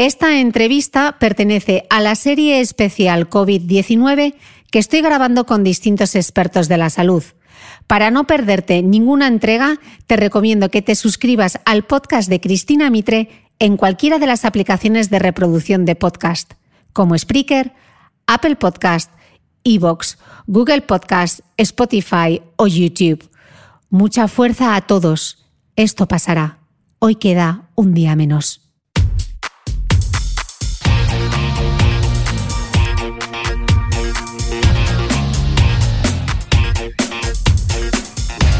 Esta entrevista pertenece a la serie especial COVID-19 que estoy grabando con distintos expertos de la salud. Para no perderte ninguna entrega, te recomiendo que te suscribas al podcast de Cristina Mitre en cualquiera de las aplicaciones de reproducción de podcast, como Spreaker, Apple Podcast, Evox, Google Podcast, Spotify o YouTube. Mucha fuerza a todos. Esto pasará. Hoy queda un día menos.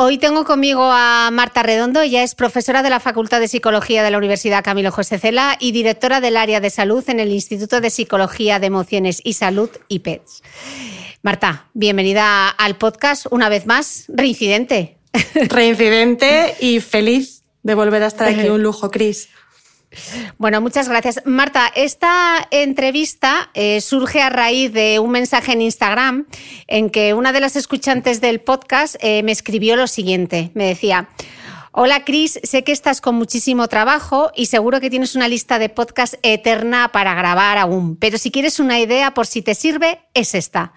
Hoy tengo conmigo a Marta Redondo, ella es profesora de la Facultad de Psicología de la Universidad Camilo José Cela y directora del área de salud en el Instituto de Psicología de Emociones y Salud, IPEDS. Marta, bienvenida al podcast una vez más, reincidente. Reincidente y feliz de volver a estar aquí, un lujo, Cris. Bueno, muchas gracias. Marta, esta entrevista eh, surge a raíz de un mensaje en Instagram en que una de las escuchantes del podcast eh, me escribió lo siguiente. Me decía, Hola Cris, sé que estás con muchísimo trabajo y seguro que tienes una lista de podcast eterna para grabar aún, pero si quieres una idea por si te sirve, es esta.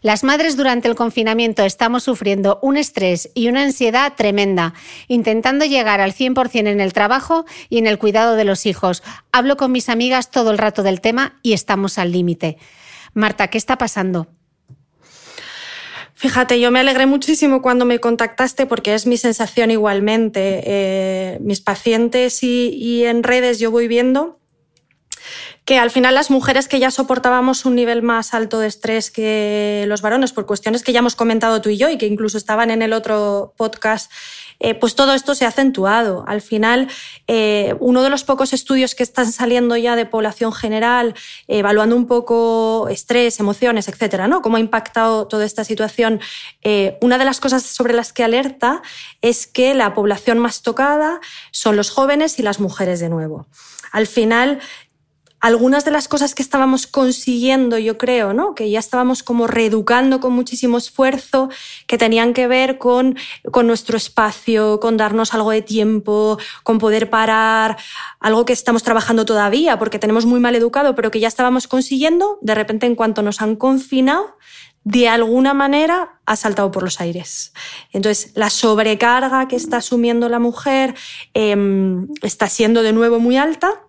Las madres durante el confinamiento estamos sufriendo un estrés y una ansiedad tremenda, intentando llegar al 100% en el trabajo y en el cuidado de los hijos. Hablo con mis amigas todo el rato del tema y estamos al límite. Marta, ¿qué está pasando? Fíjate, yo me alegré muchísimo cuando me contactaste porque es mi sensación igualmente. Eh, mis pacientes y, en redes yo voy viendo que al final las mujeres que ya soportábamos un nivel más alto de estrés que los varones por cuestiones que ya hemos comentado tú y yo y que incluso estaban en el otro podcast eh, pues todo esto se ha acentuado. Al final, eh, uno de los pocos estudios que están saliendo ya de población general, evaluando un poco estrés, emociones, etcétera, ¿no? Cómo ha impactado toda esta situación. Eh, una de las cosas sobre las que alerta es que la población más tocada son los jóvenes y las mujeres de nuevo. Al final, algunas de las cosas que estábamos consiguiendo, yo creo, ¿no? que ya estábamos como reeducando con muchísimo esfuerzo, que tenían que ver con, con nuestro espacio, con darnos algo de tiempo, con poder parar, algo que estamos trabajando todavía porque tenemos muy mal educado, pero que ya estábamos consiguiendo, de repente en cuanto nos han confinado, de alguna manera ha saltado por los aires. Entonces, la sobrecarga que está asumiendo la mujer em, está siendo de nuevo muy alta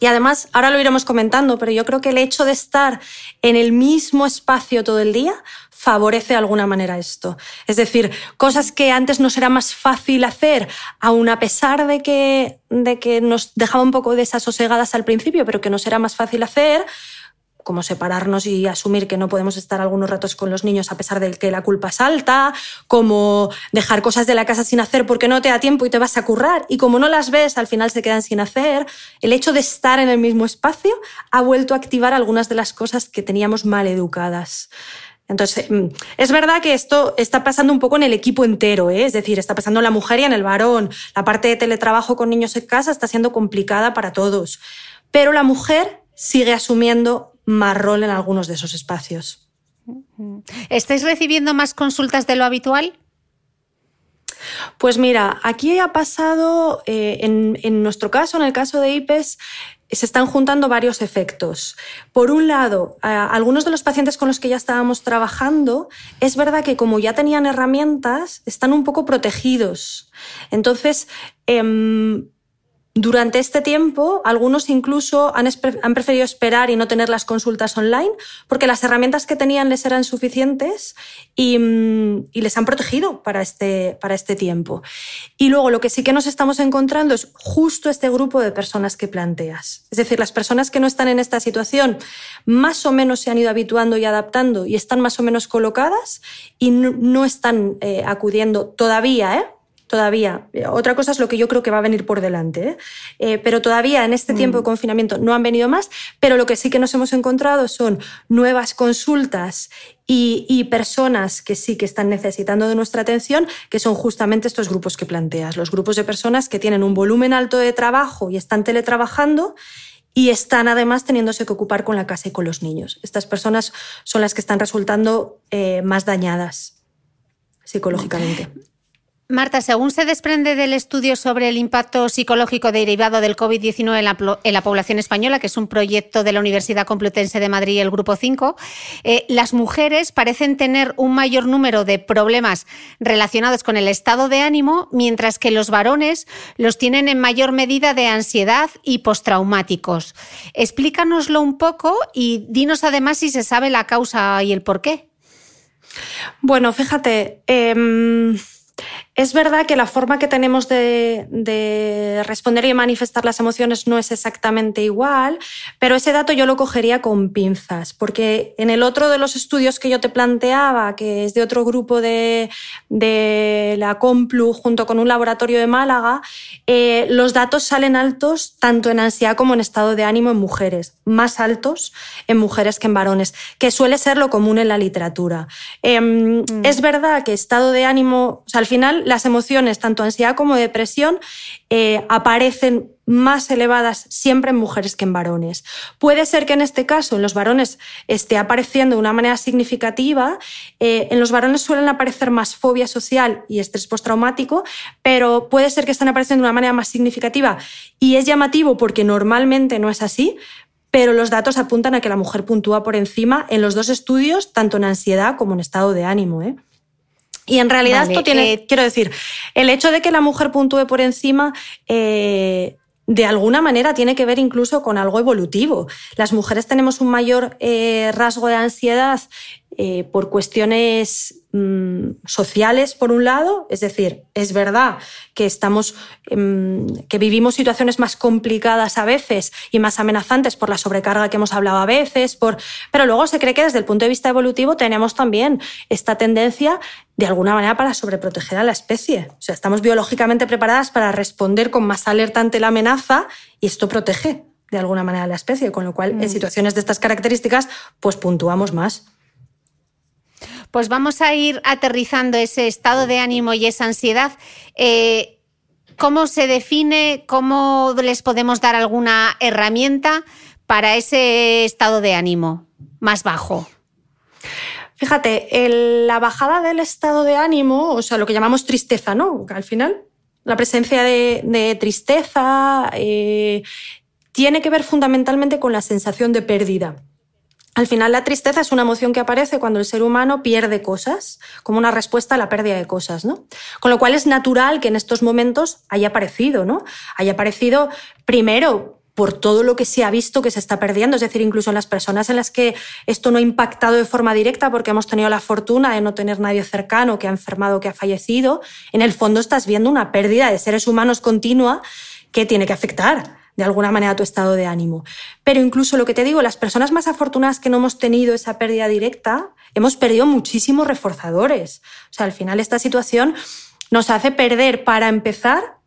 Y además, ahora lo iremos comentando, pero yo creo que el hecho de estar en el mismo espacio todo el día favorece de alguna manera esto. Es decir, cosas que antes nos era más fácil hacer, aun a pesar de que, de que nos dejaba un poco desasosegadas al principio, pero que nos era más fácil hacer, como separarnos y asumir que no podemos estar algunos ratos con los niños a pesar de que la culpa es alta, como dejar cosas de la casa sin hacer porque no te da tiempo y te vas a currar, y como no las ves, al final se quedan sin hacer. El hecho de estar en el mismo espacio ha vuelto a activar algunas de las cosas que teníamos mal educadas. Entonces, mm, es verdad que esto está pasando un poco en el equipo entero, ¿eh? es decir, está pasando en la mujer y en el varón. La parte de teletrabajo con niños en casa está siendo complicada para todos. Pero la mujer sigue asumiendo más rol en algunos de esos espacios. ¿Estáis recibiendo más consultas de lo habitual? Pues mira, aquí ha pasado, eh, en, nuestro caso, en el caso de IPES, se están juntando varios efectos. Por un lado, algunos de los pacientes con los que ya estábamos trabajando, es verdad que como ya tenían herramientas, están un poco protegidos. Entonces, em, durante este tiempo, algunos incluso han, preferido esperar y no tener las consultas online porque las herramientas que tenían les eran suficientes y, mm, les han protegido para este, para este tiempo. Y luego lo que sí que nos estamos encontrando es justo este grupo de personas que planteas. Es decir, las personas que no están en esta situación más o menos se han ido habituando y adaptando y están más o menos colocadas y no, están eh, acudiendo todavía, ¿eh? Todavía. Otra cosa es lo que yo creo que va a venir por delante, ¿eh? Eh, pero todavía en este tiempo de mm. confinamiento no han venido más, pero lo que sí que nos hemos encontrado son nuevas consultas y, personas que sí que están necesitando de nuestra atención, que son justamente estos grupos que planteas, los grupos de personas que tienen un volumen alto de trabajo y están teletrabajando y están además teniéndose que ocupar con la casa y con los niños. Estas personas son las que están resultando eh, más dañadas psicológicamente. Marta, según se desprende del estudio sobre el impacto psicológico derivado del COVID-19 en, la, población española, que es un proyecto de la Universidad Complutense de Madrid el Grupo 5, eh, las mujeres parecen tener un mayor número de problemas relacionados con el estado de ánimo, mientras que los varones los tienen en mayor medida de ansiedad y postraumáticos. Explícanoslo un poco y dinos además si se sabe la causa y el por qué. Bueno, fíjate. Em, es verdad que la forma que tenemos de, responder y manifestar las emociones no es exactamente igual, pero ese dato yo lo cogería con pinzas, porque en el otro de los estudios que yo te planteaba, que es de otro grupo de, la Complu junto con un laboratorio de Málaga, eh, los datos salen altos tanto en ansiedad como en estado de ánimo en mujeres, más altos en mujeres que en varones, que suele ser lo común en la literatura. Em, mm. Es verdad que estado de ánimo, o sea, al final las emociones, tanto ansiedad como depresión, eh, aparecen más elevadas siempre en mujeres que en varones. Puede ser que en este caso en los varones esté apareciendo de una manera significativa. Eh, en los varones suelen aparecer más fobia social y estrés postraumático, pero puede ser que estén apareciendo de una manera más significativa y es llamativo porque normalmente no es así, pero los datos apuntan a que la mujer puntúa por encima en los dos estudios, tanto en ansiedad como en estado de ánimo. ¿eh? Y en realidad esto tiene, eh, quiero decir, el hecho de que la mujer puntúe por encima eh, de alguna manera tiene que ver incluso con algo evolutivo. Las mujeres tenemos un mayor eh, rasgo de ansiedad eh, por cuestiones mm, sociales, por un lado, es decir, es verdad que estamos, em, que vivimos situaciones más complicadas a veces y más amenazantes por la sobrecarga que hemos hablado a veces, por, pero luego se cree que desde el punto de vista evolutivo tenemos también esta tendencia de alguna manera para sobreproteger a la especie. O sea, estamos biológicamente preparadas para responder con más alerta ante la amenaza y esto protege de alguna manera a la especie, con lo cual en mm. situaciones de estas características pues puntuamos más. Pues vamos a ir aterrizando ese estado de ánimo y esa ansiedad. Eh, ¿Cómo se define? ¿Cómo les podemos dar alguna herramienta para ese estado de ánimo más bajo? Fíjate, la bajada del estado de ánimo, o sea, lo que llamamos tristeza, ¿no? Al final, la presencia de, tristeza eh, tiene que ver fundamentalmente con la sensación de pérdida. Al final la tristeza es una emoción que aparece cuando el ser humano pierde cosas, como una respuesta a la pérdida de cosas, ¿no? Con lo cual es natural que en estos momentos haya aparecido, ¿no? Haya aparecido primero por todo lo que se ha visto que se está perdiendo. Es decir, incluso en las personas en las que esto no ha impactado de forma directa porque hemos tenido la fortuna de no tener nadie cercano que ha enfermado, que ha fallecido, en el fondo estás viendo una pérdida de seres humanos continua que tiene que afectar de alguna manera tu estado de ánimo. Pero incluso lo que te digo, las personas más afortunadas que no hemos tenido esa pérdida directa, hemos perdido muchísimos reforzadores. O sea, al final esta situación nos hace perder, para empezar,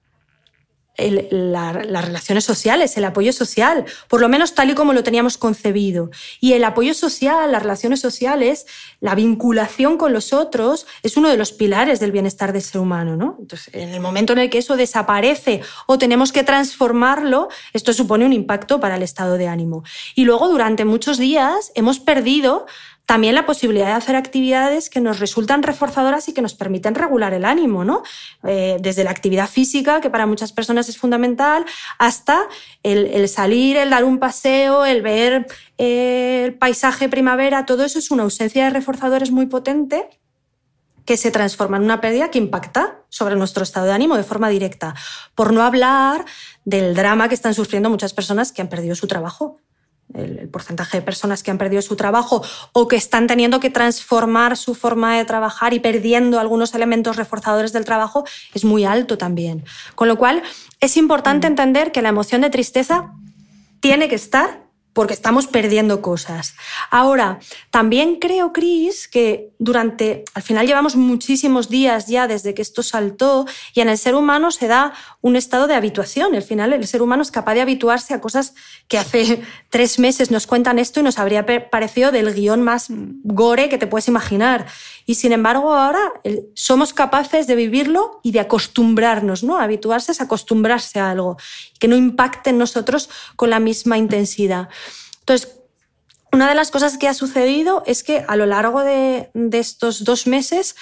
las relaciones sociales, el apoyo social, por lo menos tal y como lo teníamos concebido. Y el apoyo social, las relaciones sociales, la vinculación con los otros es uno de los pilares del bienestar del ser humano. ¿no? Entonces, en el momento en el que eso desaparece o tenemos que transformarlo, esto supone un impacto para el estado de ánimo. Y luego, durante muchos días, hemos perdido también la posibilidad de hacer actividades que nos resultan reforzadoras y que nos permiten regular el ánimo, ¿no? Eh, desde la actividad física, que para muchas personas es fundamental, hasta el, salir, el dar un paseo, el ver eh, el paisaje primavera, todo eso es una ausencia de reforzadores muy potente que se transforma en una pérdida que impacta sobre nuestro estado de ánimo de forma directa. Por no hablar del drama que están sufriendo muchas personas que han perdido su trabajo el, porcentaje de personas que han perdido su trabajo o que están teniendo que transformar su forma de trabajar y perdiendo algunos elementos reforzadores del trabajo es muy alto también. Con lo cual, es importante mm. entender que la emoción de tristeza tiene que estar porque estamos perdiendo cosas. Ahora, también creo, Cris, que durante, al final llevamos muchísimos días ya desde que esto saltó y en el ser humano se da un estado de habituación. Al final el ser humano es capaz de habituarse a cosas que hace tres meses nos cuentan esto y nos habría parecido del guion más gore que te puedes imaginar. Y sin embargo ahora somos capaces de vivirlo y de acostumbrarnos, ¿no? Habituarse es acostumbrarse a algo que no impacte en nosotros con la misma intensidad. Entonces, una de las cosas que ha sucedido es que a lo largo de, estos dos meses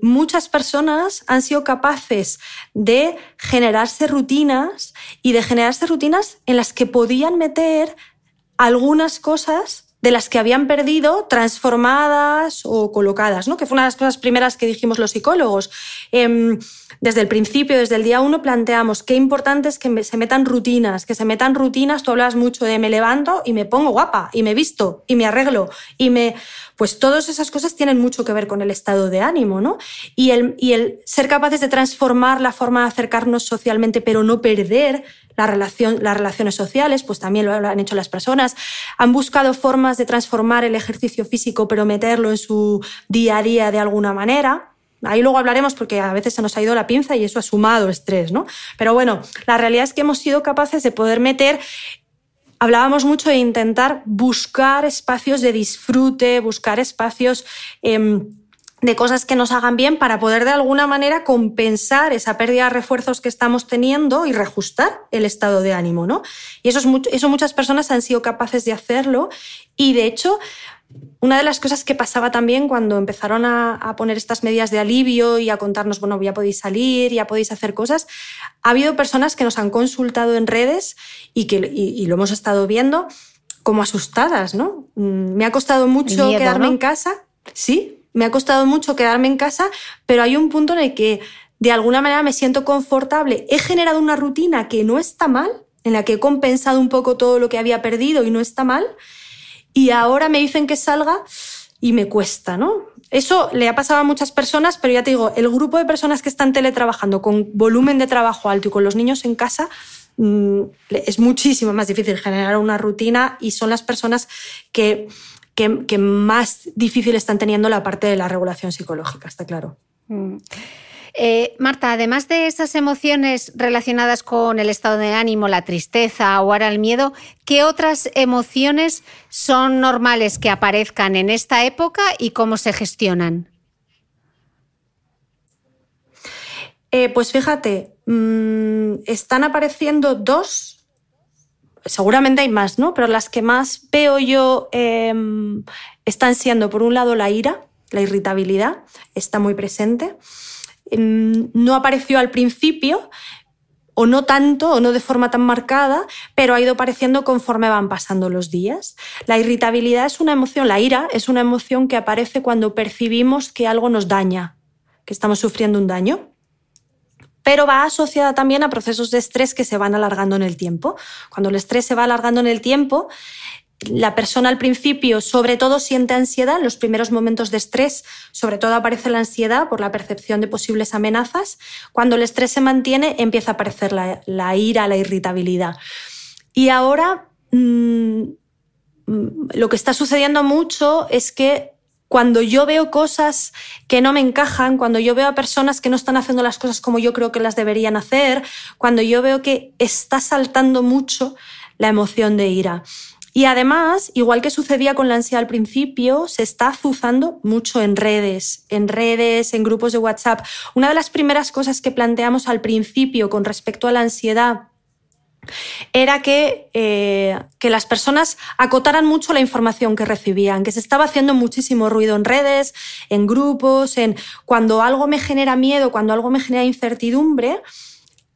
muchas personas han sido capaces de generarse rutinas y de generarse rutinas en las que podían meter algunas cosas de las que habían perdido transformadas o colocadas, ¿no? que fue una de las cosas primeras que dijimos los psicólogos. Em, desde el principio, desde el día uno, planteamos qué importante es que se metan rutinas, que se metan rutinas. Tú hablas mucho de me levanto y me pongo guapa, y me visto, y me arreglo, y me. Pues todas esas cosas tienen mucho que ver con el estado de ánimo, ¿no? Y el, y el ser capaces de transformar la forma de acercarnos socialmente, pero no perder la relación, las relaciones sociales, pues también lo han hecho las personas. Han buscado formas de transformar el ejercicio físico, pero meterlo en su día a día de alguna manera. Ahí luego hablaremos porque a veces se nos ha ido la pinza y eso ha sumado estrés, ¿no? Pero bueno, la realidad es que hemos sido capaces de poder meter hablábamos mucho de intentar buscar espacios de disfrute, buscar espacios em, de cosas que nos hagan bien para poder de alguna manera compensar esa pérdida de refuerzos que estamos teniendo y reajustar el estado de ánimo, ¿no? Y eso, es eso muchas personas han sido capaces de hacerlo y de hecho una de las cosas que pasaba también cuando empezaron a, poner estas medidas de alivio y a contarnos, bueno, ya podéis salir, ya podéis hacer cosas, ha habido personas que nos han consultado en redes y que lo hemos estado viendo como asustadas, ¿no? Mm, me ha costado mucho quedarme en casa, sí, me ha costado mucho quedarme en casa, pero hay un punto en el que de alguna manera me siento confortable. He generado una rutina que no está mal, en la que he compensado un poco todo lo que había perdido y no está mal y ahora me dicen que salga y me cuesta, ¿no? Eso le ha pasado a muchas personas, pero ya te digo, el grupo de personas que están teletrabajando con volumen de trabajo alto y con los niños en casa mm, es muchísimo más difícil generar una rutina y son las personas que, que, más difícil están teniendo la parte de la regulación psicológica, está claro. Mm. Eh, Marta, además de esas emociones relacionadas con el estado de ánimo, la tristeza o ahora el miedo, ¿qué otras emociones son normales que aparezcan en esta época y cómo se gestionan? Eh, pues fíjate, mm, están apareciendo dos, seguramente hay más, ¿no? Pero las que más veo yo em, están siendo, por un lado, la ira, la irritabilidad, está muy presente. Em, no apareció al principio, o no tanto, o no de forma tan marcada, pero ha ido apareciendo conforme van pasando los días. La irritabilidad es una emoción, la ira es una emoción que aparece cuando percibimos que algo nos daña, que estamos sufriendo un daño. pero va asociada también a procesos de estrés que se van alargando en el tiempo. Cuando el estrés se va alargando en el tiempo, la persona al principio sobre todo siente ansiedad, en los primeros momentos de estrés sobre todo aparece la ansiedad por la percepción de posibles amenazas. Cuando el estrés se mantiene empieza a aparecer la, ira, la irritabilidad. Y ahora mm, lo que está sucediendo mucho es que cuando yo veo cosas que no me encajan, cuando yo veo a personas que no están haciendo las cosas como yo creo que las deberían hacer, cuando yo veo que está saltando mucho la emoción de ira. Y además, igual que sucedía con la ansiedad al principio, se está azuzando mucho en redes, en redes, en grupos de WhatsApp. Una de las primeras cosas que planteamos al principio con respecto a la ansiedad era que, eh, que, las personas acotaran mucho la información que recibían, que se estaba haciendo muchísimo ruido en redes, en grupos, en cuando algo me genera miedo, cuando algo me genera incertidumbre,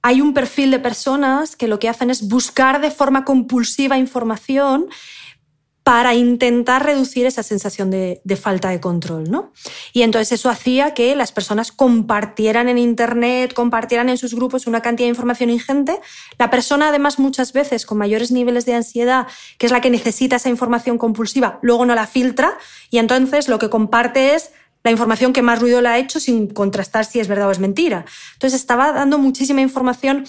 hay un perfil de personas que lo que hacen es buscar de forma compulsiva información para intentar reducir esa sensación de, falta de control, ¿no? Y entonces eso hacía que las personas compartieran en Internet, compartieran en sus grupos una cantidad de información ingente. La persona, además, muchas veces con mayores niveles de ansiedad, que es la que necesita esa información compulsiva, luego no la filtra y entonces lo que comparte es la información que más ruido le ha hecho sin contrastar si es verdad o es mentira. Entonces estaba dando muchísima información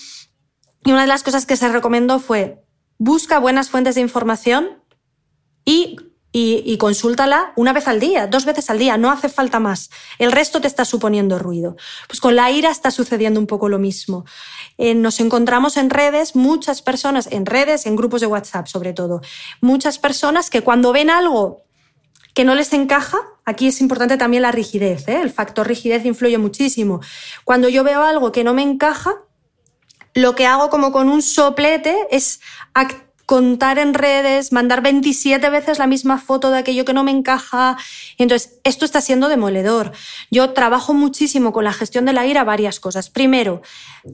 y una de las cosas que se recomendó fue busca buenas fuentes de información y, y, consúltala una vez al día, dos veces al día, no hace falta más. El resto te está suponiendo ruido. Pues con la ira está sucediendo un poco lo mismo. Eh, nos encontramos en redes, muchas personas, en redes, en grupos de WhatsApp sobre todo, muchas personas que cuando ven algo que no les encaja, aquí es importante también la rigidez, ¿eh? el factor rigidez influye muchísimo. Cuando yo veo algo que no me encaja, lo que hago como con un soplete es contar en redes, mandar 27 veces la misma foto de aquello que no me encaja. entonces, esto está siendo demoledor. Yo trabajo muchísimo con la gestión de la ira varias cosas. Primero,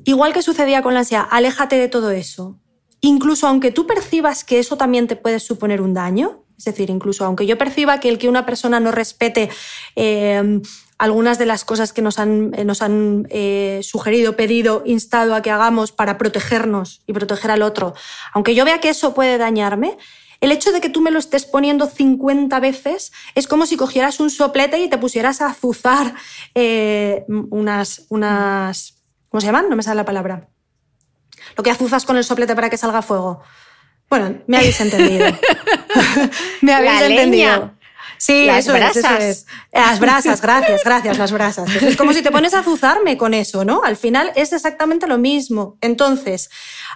igual que sucedía con la ansiedad, aléjate de todo eso. Incluso aunque tú percibas que eso también te puede suponer un daño, es decir, incluso aunque yo perciba que el que una persona no respete eh, algunas de las cosas que nos han, eh, nos han eh, sugerido, pedido, instado a que hagamos para protegernos y proteger al otro, aunque yo vea que eso puede dañarme, el hecho de que tú me lo estés poniendo 50 veces es como si cogieras un soplete y te pusieras a azuzar unas, unas... ¿Cómo se llaman? No me sale la palabra. Lo que azuzas con el soplete para que salga fuego. Bueno, me habéis entendido. me habéis entendido. Sí, las eso brasas. Es, Las brasas, gracias, gracias, las brasas. es como si te pones a azuzarme con eso, ¿no? Al final es exactamente lo mismo. Entonces,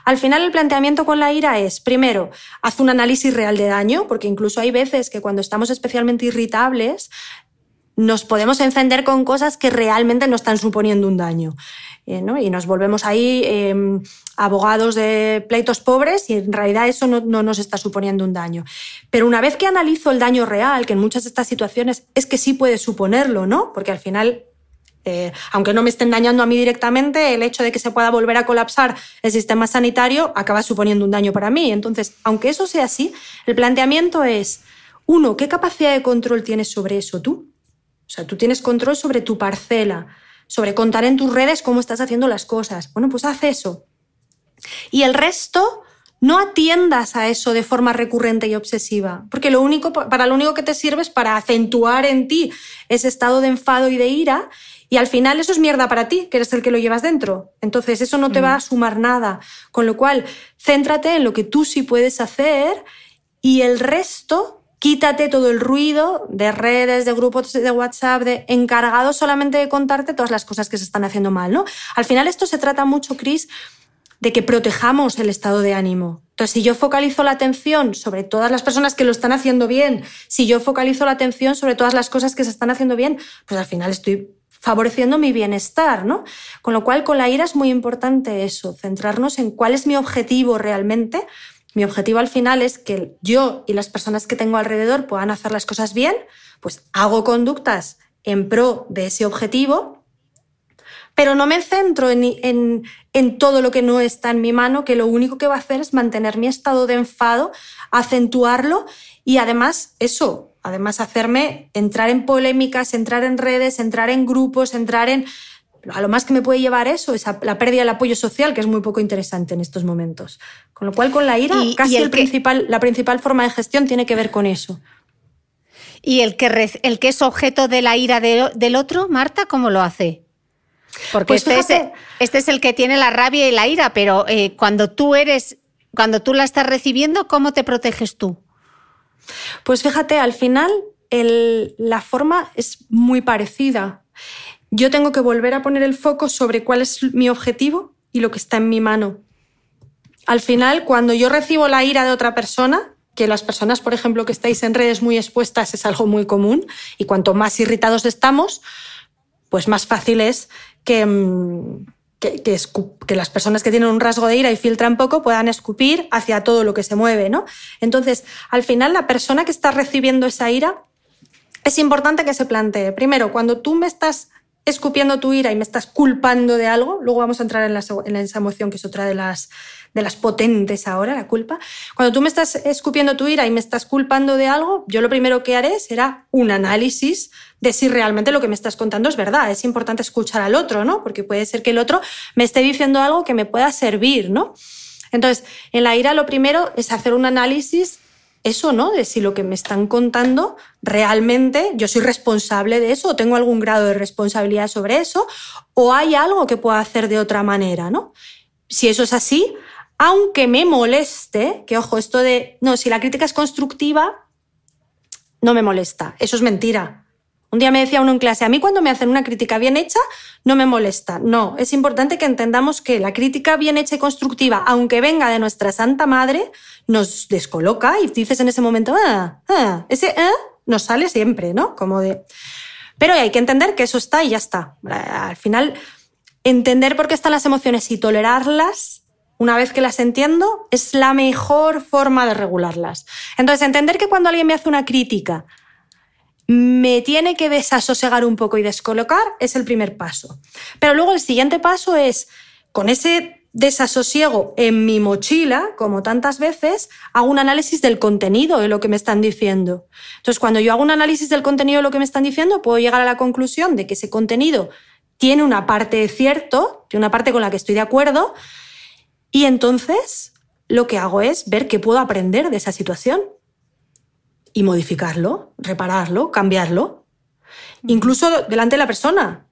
al final el planteamiento con la ira es, primero, haz un análisis real de daño, porque incluso hay veces que cuando estamos especialmente irritables, nos podemos encender con cosas que realmente no están suponiendo un daño. Eh, y nos volvemos ahí em, abogados de pleitos pobres y en realidad eso no, nos está suponiendo un daño. Pero una vez que analizo el daño real, que en muchas de estas situaciones es que sí puede suponerlo, ¿no? Porque al final eh, aunque no me estén dañando a mí directamente, el hecho de que se pueda volver a colapsar el sistema sanitario acaba suponiendo un daño para mí. Entonces, aunque eso sea así, el planteamiento es, uno, ¿qué capacidad de control tienes sobre eso tú? O sea, tú tienes control sobre tu parcela, sobre contar en tus redes cómo estás haciendo las cosas. Bueno, pues haz eso. Y el resto, no atiendas a eso de forma recurrente y obsesiva, porque lo único, para lo único que te sirve es para acentuar en ti ese estado de enfado y de ira, y al final eso es mierda para ti, que eres el que lo llevas dentro. Entonces eso no te va a mm. sumar nada. Con lo cual, céntrate en lo que tú sí puedes hacer y el resto quítate todo el ruido de redes, de grupos de WhatsApp, de encargados solamente de contarte todas las cosas que se están haciendo mal, ¿no? Al final esto se trata mucho, Cris, de que protejamos el estado de ánimo. Entonces, si yo focalizo la atención sobre todas las personas que lo están haciendo bien, si yo focalizo la atención sobre todas las cosas que se están haciendo bien, pues al final estoy favoreciendo mi bienestar, ¿no? Con lo cual, con la ira es muy importante eso, centrarnos en cuál es mi objetivo realmente mi objetivo al final es que yo y las personas que tengo alrededor puedan hacer las cosas bien, pues hago conductas en pro de ese objetivo, pero no me centro en, en, todo lo que no está en mi mano, que lo único que va a hacer es mantener mi estado de enfado, acentuarlo y además eso, además hacerme entrar en polémicas, entrar en redes, entrar en grupos, entrar en a lo más que me puede llevar eso es a la pérdida del apoyo social, que es muy poco interesante en estos momentos. Con lo cual, con la ira, casi el principal, la principal forma de gestión tiene que ver con eso. ¿Y el que, el que es objeto de la ira del otro, Marta, cómo lo hace? Porque pues este, es, este, es, el que tiene la rabia y la ira, pero eh, cuando tú eres, cuando tú la estás recibiendo, ¿cómo te proteges tú? Pues fíjate, al final la forma es muy parecida. Yo tengo que volver a poner el foco sobre cuál es mi objetivo y lo que está en mi mano. Al final, cuando yo recibo la ira de otra persona, que las personas, por ejemplo, que estáis en redes muy expuestas es algo muy común y cuanto más irritados estamos, pues más fácil es que, mm, que, las personas que tienen un rasgo de ira y filtran poco puedan escupir hacia todo lo que se mueve, ¿no? Entonces, al final, la persona que está recibiendo esa ira es importante que se plantee, primero, cuando tú me estás escupiendo tu ira y me estás culpando de algo, luego vamos a entrar en, la, en esa emoción que es otra de las, de las potentes ahora, la culpa. Cuando tú me estás escupiendo tu ira y me estás culpando de algo, yo lo primero que haré será un análisis de si realmente lo que me estás contando es verdad. Es importante escuchar al otro, ¿no? Porque puede ser que el otro me esté diciendo algo que me pueda servir, ¿no? Entonces, en la ira lo primero es hacer un análisis eso, ¿no? De si lo que me están contando realmente yo soy responsable de eso o tengo algún grado de responsabilidad sobre eso o hay algo que pueda hacer de otra manera, ¿no? Si eso es así, aunque me moleste, que ojo, esto de, no, si la crítica es constructiva, no me molesta, eso es mentira. Un día me decía uno en clase, a mí cuando me hacen una crítica bien hecha, no me molesta. No, es importante que entendamos que la crítica bien hecha y constructiva, aunque venga de nuestra Santa Madre, nos descoloca y dices en ese momento, ah, ah, ese ah nos sale siempre, ¿no? Como de... Pero hay que entender que eso está y ya está. Al final, entender por qué están las emociones y tolerarlas, una vez que las entiendo, es la mejor forma de regularlas. Entonces, entender que cuando alguien me hace una crítica, me tiene que desasosegar un poco y descolocar es el primer paso. Pero luego el siguiente paso es, con ese desasosiego en mi mochila, como tantas veces, hago un análisis del contenido de lo que me están diciendo. Entonces, cuando yo hago un análisis del contenido de lo que me están diciendo, puedo llegar a la conclusión de que ese contenido tiene una parte de cierto, tiene una parte con la que estoy de acuerdo, y entonces lo que hago es ver qué puedo aprender de esa situación y modificarlo, repararlo, cambiarlo, incluso delante de la persona.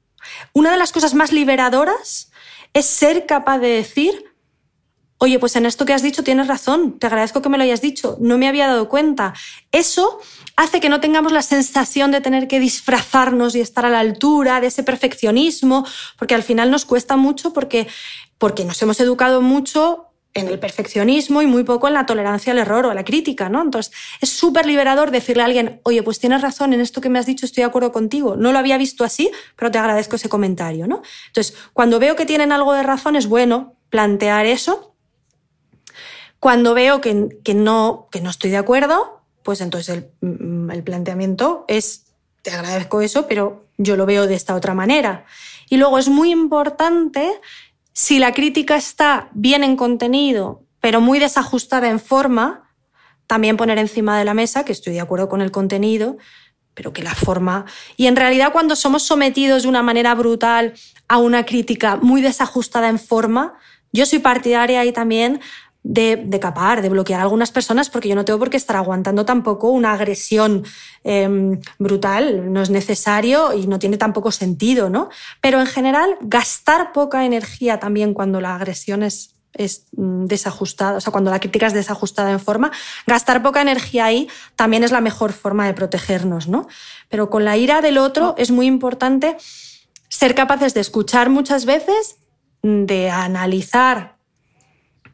Una de las cosas más liberadoras es ser capaz de decir, oye, pues en esto que has dicho tienes razón, te agradezco que me lo hayas dicho, no me había dado cuenta. Eso hace que no tengamos la sensación de tener que disfrazarnos y estar a la altura de ese perfeccionismo, porque al final nos cuesta mucho porque, porque nos hemos educado mucho en el perfeccionismo y muy poco en la tolerancia al error o a la crítica, ¿no? Entonces, es súper liberador decirle a alguien, oye, pues tienes razón en esto que me has dicho, estoy de acuerdo contigo. No lo había visto así, pero te agradezco ese comentario, ¿no? Entonces, cuando veo que tienen algo de razón, es bueno plantear eso. Cuando veo que, que no, que no estoy de acuerdo, pues entonces el, mm, el planteamiento es, te agradezco eso, pero yo lo veo de esta otra manera. Y luego es muy importante si la crítica está bien en contenido, pero muy desajustada en forma, también poner encima de la mesa que estoy de acuerdo con el contenido, pero que la forma... Y en realidad cuando somos sometidos de una manera brutal a una crítica muy desajustada en forma, yo soy partidaria ahí también de, capar, de bloquear a algunas personas, porque yo no tengo por qué estar aguantando tampoco una agresión em, brutal, no es necesario y no tiene tampoco sentido, ¿no? Pero en general, gastar poca energía también cuando la agresión es, es mm, desajustada, o sea, cuando la crítica es desajustada en forma, gastar poca energía ahí también es la mejor forma de protegernos, ¿no? Pero con la ira del otro es muy importante ser capaces de escuchar muchas veces, de analizar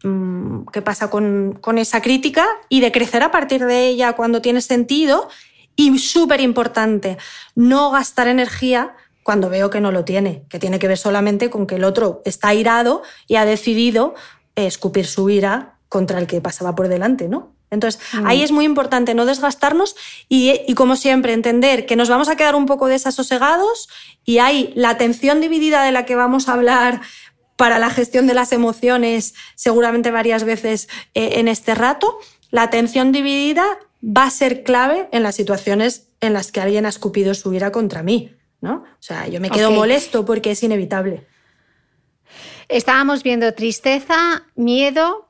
Mm, qué pasa con, esa crítica y de crecer a partir de ella cuando tiene sentido. Y súper importante, no gastar energía cuando veo que no lo tiene, que tiene que ver solamente con que el otro está irado y ha decidido escupir su ira contra el que pasaba por delante, ¿no? Entonces, mm. ahí es muy importante no desgastarnos y, y, como siempre, entender que nos vamos a quedar un poco desasosegados y hay la atención dividida de la que vamos a hablar para la gestión de las emociones seguramente varias veces eh, en este rato, la atención dividida va a ser clave en las situaciones en las que alguien ha escupido su ira contra mí. ¿no? O sea, yo me quedo molesto porque es inevitable. Estábamos viendo tristeza, miedo,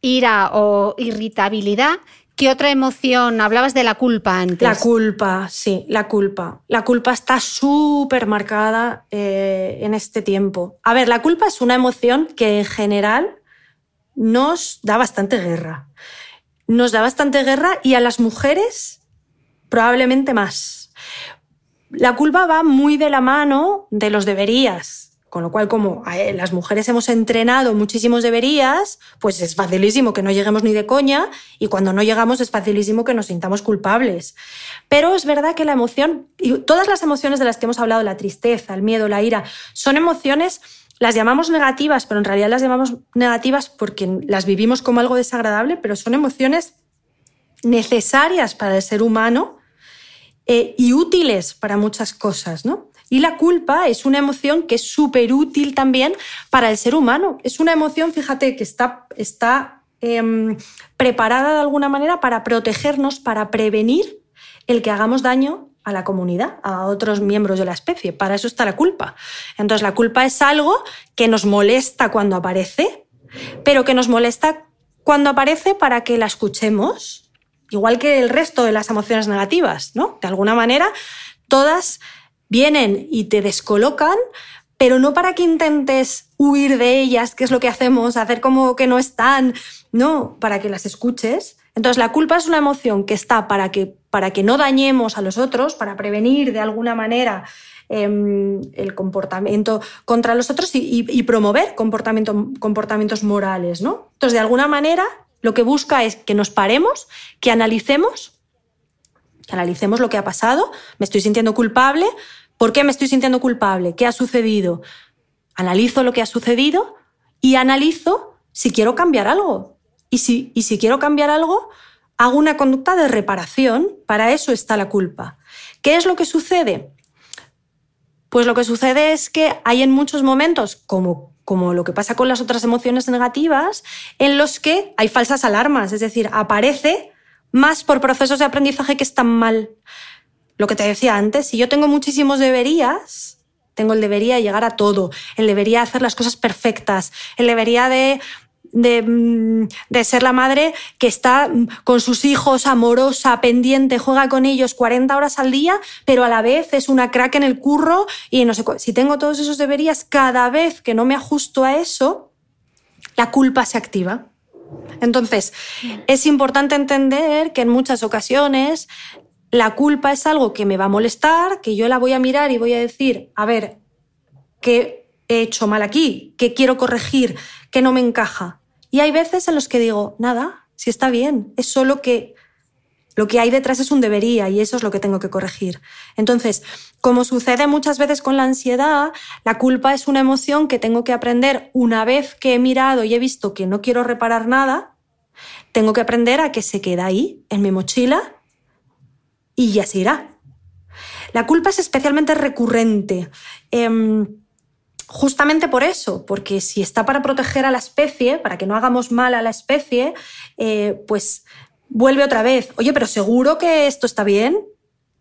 ira o irritabilidad. ¿Qué otra emoción? Hablabas de la culpa antes. La culpa, sí, la culpa. La culpa está súper marcada eh, en este tiempo. A ver, la culpa es una emoción que en general nos da bastante guerra. Nos da bastante guerra y a las mujeres probablemente más. La culpa va muy de la mano de los deberías, con lo cual, como las mujeres hemos entrenado muchísimos deberías, pues es facilísimo que no lleguemos ni de coña y cuando no llegamos es facilísimo que nos sintamos culpables. Pero es verdad que la emoción, y todas las emociones de las que hemos hablado, la tristeza, el miedo, la ira, son emociones, las llamamos negativas, pero en realidad las llamamos negativas porque las vivimos como algo desagradable, pero son emociones necesarias para el ser humano eh, y útiles para muchas cosas, ¿no? Y la culpa es una emoción que es súper útil también para el ser humano. Es una emoción, fíjate, que está, está em, preparada de alguna manera para protegernos, para prevenir el que hagamos daño a la comunidad, a otros miembros de la especie. Para eso está la culpa. Entonces, la culpa es algo que nos molesta cuando aparece, pero que nos molesta cuando aparece para que la escuchemos, igual que el resto de las emociones negativas, ¿no? De alguna manera, todas vienen y te descolocan, pero no para que intentes huir de ellas, que es lo que hacemos, hacer como que no están, no, para que las escuches. Entonces la culpa es una emoción que está para que, para que no dañemos a los otros, para prevenir de alguna manera em, el comportamiento contra los otros y, promover comportamientos morales. ¿no? Entonces, de alguna manera, lo que busca es que nos paremos, que analicemos, que analicemos lo que ha pasado, me estoy sintiendo culpable, ¿Por qué me estoy sintiendo culpable? ¿Qué ha sucedido? Analizo lo que ha sucedido y analizo si quiero cambiar algo. Y si, y si quiero cambiar algo, hago una conducta de reparación. Para eso está la culpa. ¿Qué es lo que sucede? Pues lo que sucede es que hay en muchos momentos, como, como lo que pasa con las otras emociones negativas, en los que hay falsas alarmas, es decir, aparece más por procesos de aprendizaje que están mal lo que te decía antes, si yo tengo muchísimos deberías, tengo el debería de llegar a todo, el debería de hacer las cosas perfectas, el debería de, de, mm, de, ser la madre que está con sus hijos, amorosa, pendiente, juega con ellos 40 horas al día, pero a la vez es una crack en el curro y no sé, si tengo todos esos deberías, cada vez que no me ajusto a eso, la culpa se activa. Entonces, es importante entender que en muchas ocasiones la culpa es algo que me va a molestar, que yo la voy a mirar y voy a decir, a ver, ¿qué he hecho mal aquí? ¿Qué quiero corregir? ¿Qué no me encaja? Y hay veces en los que digo, nada, si está bien, es solo que lo que hay detrás es un debería y eso es lo que tengo que corregir. Entonces, como sucede muchas veces con la ansiedad, la culpa es una emoción que tengo que aprender una vez que he mirado y he visto que no quiero reparar nada, tengo que aprender a que se queda ahí, en mi mochila, y ya se irá. La culpa es especialmente recurrente. Em, justamente por eso, porque si está para proteger a la especie, para que no hagamos mal a la especie, eh, pues vuelve otra vez. Oye, pero seguro que esto está bien.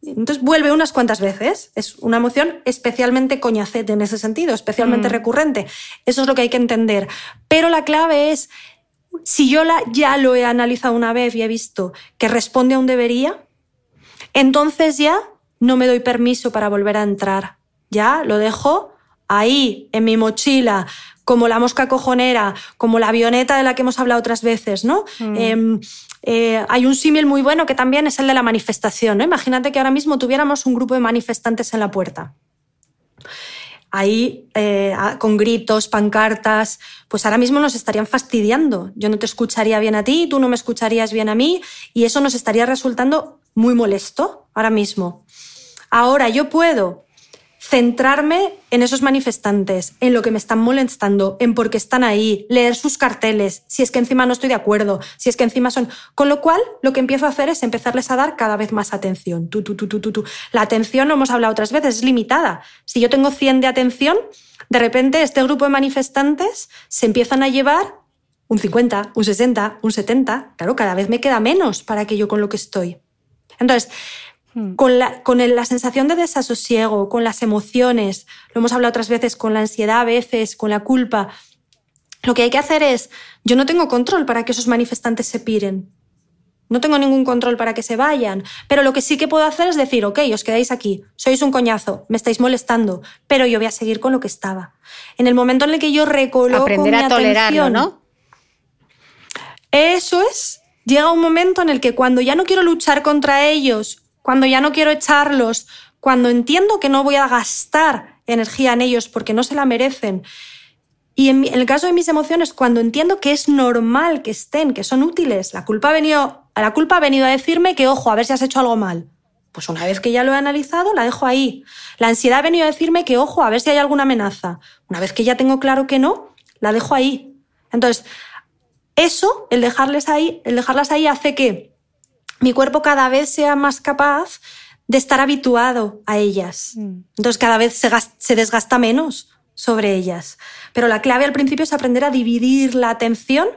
Entonces vuelve unas cuantas veces. Es una emoción especialmente coñacete en ese sentido, especialmente mm. recurrente. Eso es lo que hay que entender. Pero la clave es, si yo la, ya lo he analizado una vez y he visto que responde a un debería, entonces ya no me doy permiso para volver a entrar. Ya lo dejo ahí, en mi mochila, como la mosca cojonera, como la avioneta de la que hemos hablado otras veces, ¿no? Mm. Em, eh, hay un símil muy bueno que también es el de la manifestación. Imagínate que ahora mismo tuviéramos un grupo de manifestantes en la puerta. Ahí, eh, con gritos, pancartas, pues ahora mismo nos estarían fastidiando. Yo no te escucharía bien a ti, tú no me escucharías bien a mí, y eso nos estaría resultando muy molesto ahora mismo. Ahora yo puedo centrarme en esos manifestantes, en lo que me están molestando, en por qué están ahí, leer sus carteles, si es que encima no estoy de acuerdo, si es que encima son... Con lo cual, lo que empiezo a hacer es empezarles a dar cada vez más atención. Tú, tú, tú, tú, tú, La atención, lo hemos hablado otras veces, es limitada. Si yo tengo 100 de atención, de repente este grupo de manifestantes se empiezan a llevar un 50, un 60, un 70. Claro, cada vez me queda menos para que yo con lo que estoy. Entonces. Con, la, con la sensación de desasosiego, con las emociones, lo hemos hablado otras veces, con la ansiedad a veces, con la culpa, lo que hay que hacer es, yo no tengo control para que esos manifestantes se piren. No tengo ningún control para que se vayan. Pero lo que sí que puedo hacer es decir, ok, os quedáis aquí, sois un coñazo, me estáis molestando, pero yo voy a seguir con lo que estaba. En el momento en el que yo recoloco Aprender a tolerarlo, ¿no? Eso es. Llega un momento en el que cuando ya no quiero luchar contra ellos, cuando ya no quiero echarlos, cuando entiendo que no voy a gastar energía en ellos porque no se la merecen, y en, el caso de mis emociones, cuando entiendo que es normal que estén, que son útiles, la culpa ha venido, la culpa ha venido a decirme que, ojo, a ver si has hecho algo mal. Pues una vez que ya lo he analizado, la dejo ahí. La ansiedad ha venido a decirme que, ojo, a ver si hay alguna amenaza. Una vez que ya tengo claro que no, la dejo ahí. Entonces, eso, el dejarles ahí, el dejarlas ahí hace que mi cuerpo cada vez sea más capaz de estar habituado a ellas. Mm. Entonces cada vez se, se desgasta menos sobre ellas. Pero la clave al principio es aprender a dividir la atención.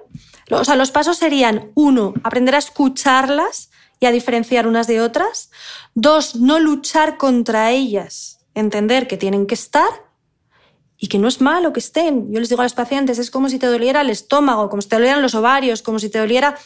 O sea, los pasos serían, uno, aprender a escucharlas y a diferenciar unas de otras. Dos, no luchar contra ellas, entender que tienen que estar y que no es malo que estén. Yo les digo a los pacientes, es como si te doliera el estómago, como si te dolieran los ovarios, como si te doliera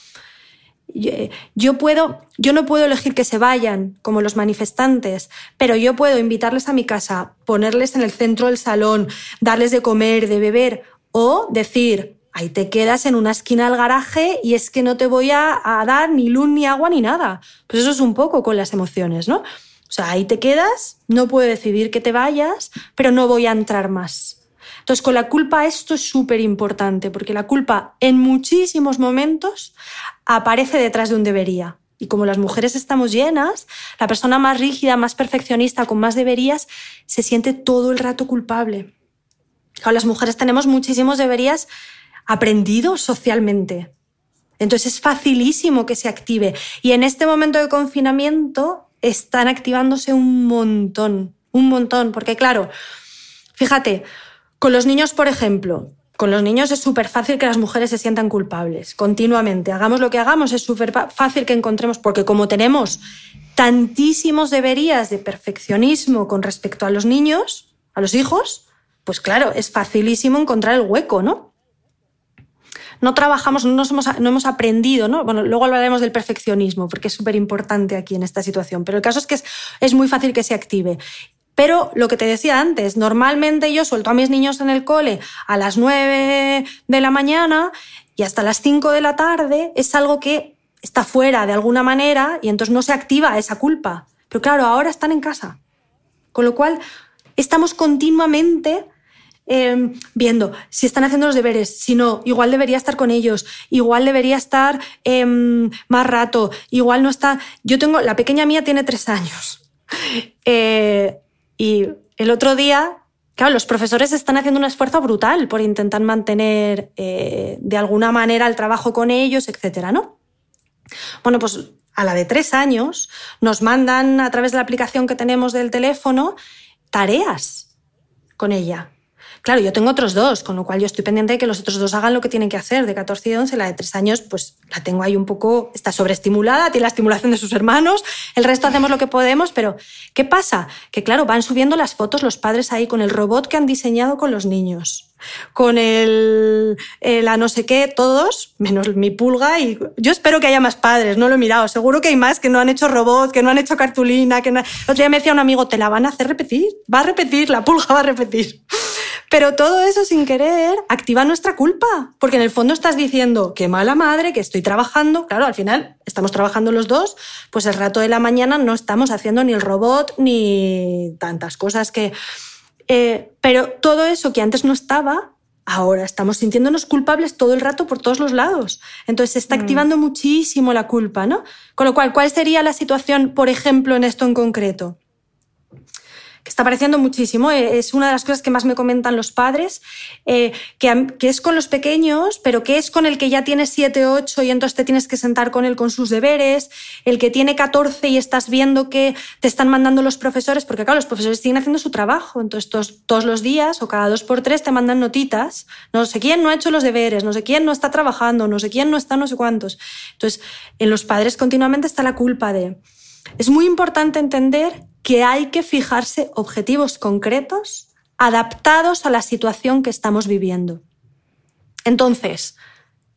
yo puedo, yo no puedo elegir que se vayan como los manifestantes, pero yo puedo invitarles a mi casa, ponerles en el centro del salón, darles de comer, de beber, o decir, ahí te quedas en una esquina del garaje y es que no te voy a, a dar ni luz, ni agua, ni nada. Pues eso es un poco con las emociones, ¿no? O sea, ahí te quedas, no puedo decidir que te vayas, pero no voy a entrar más. Entonces, con la culpa esto es súper importante, porque la culpa en muchísimos momentos aparece detrás de un debería. Y como las mujeres estamos llenas, la persona más rígida, más perfeccionista, con más deberías, se siente todo el rato culpable. las mujeres tenemos muchísimos deberías aprendidos socialmente. Entonces es facilísimo que se active. Y en este momento de confinamiento están activándose un montón, un montón. Porque claro, fíjate, con los niños, por ejemplo, con los niños es súper fácil que las mujeres se sientan culpables continuamente. Hagamos lo que hagamos, es súper fácil que encontremos, porque como tenemos tantísimos deberías de perfeccionismo con respecto a los niños, a los hijos, pues claro, es facilísimo encontrar el hueco, ¿no? No trabajamos, no, hemos, aprendido, ¿no? Bueno, luego hablaremos del perfeccionismo, porque es súper importante aquí en esta situación, pero el caso es que es muy fácil que se active. Pero lo que te decía antes, normalmente yo suelto a mis niños en el cole a las 9 de la mañana y hasta las 5 de la tarde es algo que está fuera de alguna manera y entonces no se activa esa culpa. Pero claro, ahora están en casa. Con lo cual, estamos continuamente em, viendo si están haciendo los deberes, si no, igual debería estar con ellos, igual debería estar em, más rato, igual no está. Yo tengo, la pequeña mía tiene tres años. Eh, y el otro día, claro, los profesores están haciendo un esfuerzo brutal por intentar mantener eh, de alguna manera el trabajo con ellos, etcétera, ¿no? Bueno, pues a la de tres años nos mandan a través de la aplicación que tenemos del teléfono tareas con ella. Claro, yo tengo otros dos, con lo cual yo estoy pendiente de que los otros dos hagan lo que tienen que hacer, de 14 y 11. La de 3 años, pues la tengo ahí un poco, está sobreestimulada, tiene la estimulación de sus hermanos, el resto hacemos lo que podemos, pero ¿qué pasa? Que claro, van subiendo las fotos los padres ahí con el robot que han diseñado con los niños con el, la no sé qué, todos, menos mi pulga. Y yo espero que haya más padres, no lo he mirado. Seguro que hay más que no han hecho robot, que no han hecho cartulina. Que no... El otro día me decía un amigo, te la van a hacer repetir, va a repetir, la pulga va a repetir. Pero todo eso sin querer activa nuestra culpa, porque en el fondo estás diciendo, qué mala madre, que estoy trabajando. Claro, al final estamos trabajando los dos, pues el rato de la mañana no estamos haciendo ni el robot ni tantas cosas que... Eh, pero todo eso que antes no estaba, ahora estamos sintiéndonos culpables todo el rato por todos los lados. Entonces se está mm. activando muchísimo la culpa, ¿no? Con lo cual, ¿cuál sería la situación, por ejemplo, en esto en concreto? Que está apareciendo muchísimo. Eh, es una de las cosas que más me comentan los padres, eh, que, que, es con los pequeños, pero que es con el que ya tiene 7, 8 y entonces te tienes que sentar con él con sus deberes, el que tiene 14 y estás viendo que te están mandando los profesores, porque claro, los profesores siguen haciendo su trabajo, entonces todos, todos los días o cada dos por tres te mandan notitas, no sé quién no ha hecho los deberes, no sé quién no está trabajando, no sé quién no está no sé cuántos. Entonces, en los padres continuamente está la culpa de es muy importante entender que hay que fijarse objetivos concretos adaptados a la situación que estamos viviendo. Entonces,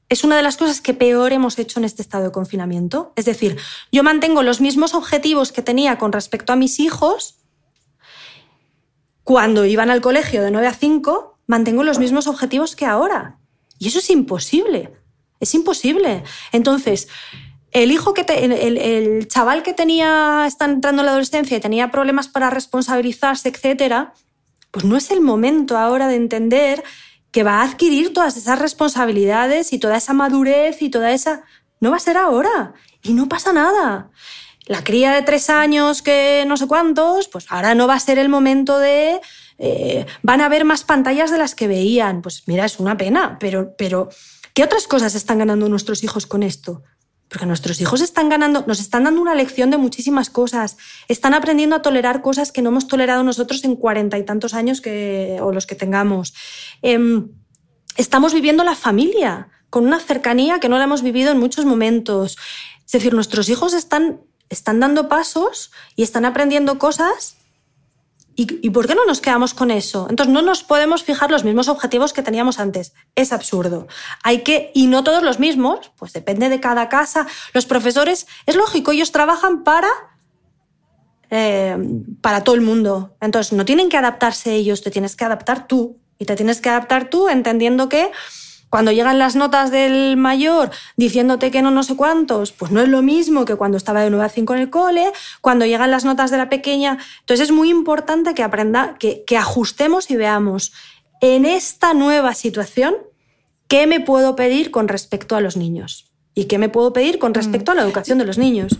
es una de las cosas que peor hemos hecho en este estado de confinamiento. Es decir, yo mantengo los mismos objetivos que tenía con respecto a mis hijos cuando iban al colegio de 9 a 5, mantengo los mismos objetivos que ahora. Y eso es imposible. Es imposible. Entonces, el hijo que el, chaval que tenía, está entrando en la adolescencia y tenía problemas para responsabilizarse, etcétera, pues no es el momento ahora de entender que va a adquirir todas esas responsabilidades y toda esa madurez y toda esa... No va a ser ahora. Y no pasa nada. La cría de tres años que no sé cuántos, pues ahora no va a ser el momento de... Eh, van a ver más pantallas de las que veían. Pues mira, es una pena, pero, pero ¿qué otras cosas están ganando nuestros hijos con esto? Porque nuestros hijos están ganando, nos están dando una lección de muchísimas cosas. Están aprendiendo a tolerar cosas que no hemos tolerado nosotros en cuarenta y tantos años que, o los que tengamos. Em, estamos viviendo la familia con una cercanía que no la hemos vivido en muchos momentos. Es decir, nuestros hijos están, están dando pasos y están aprendiendo cosas ¿Y, por qué no nos quedamos con eso? Entonces no nos podemos fijar los mismos objetivos que teníamos antes. Es absurdo. Hay que, y no todos los mismos, pues depende de cada casa. Los profesores, es lógico, ellos trabajan para, eh, para todo el mundo. Entonces no tienen que adaptarse ellos, te tienes que adaptar tú. Y te tienes que adaptar tú entendiendo que cuando llegan las notas del mayor diciéndote que no no sé cuántos, pues no es lo mismo que cuando estaba de 9 a 5 en el cole, cuando llegan las notas de la pequeña. Entonces es muy importante que aprenda, que, que ajustemos y veamos en esta nueva situación qué me puedo pedir con respecto a los niños y qué me puedo pedir con respecto a la educación de los niños.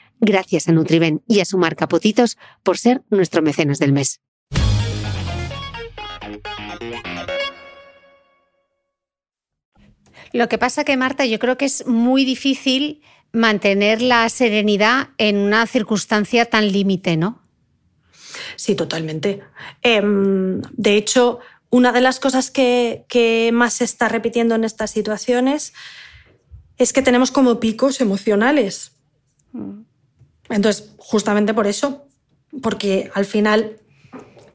Gracias a Nutriben y a su marca Potitos por ser nuestro mecenas del mes. Lo que pasa que, Marta, yo creo que es muy difícil mantener la serenidad en una circunstancia tan límite, ¿no? Sí, totalmente. Em, de hecho, una de las cosas que, más se está repitiendo en estas situaciones es que tenemos como picos emocionales. Mm. Entonces, justamente por eso, porque al final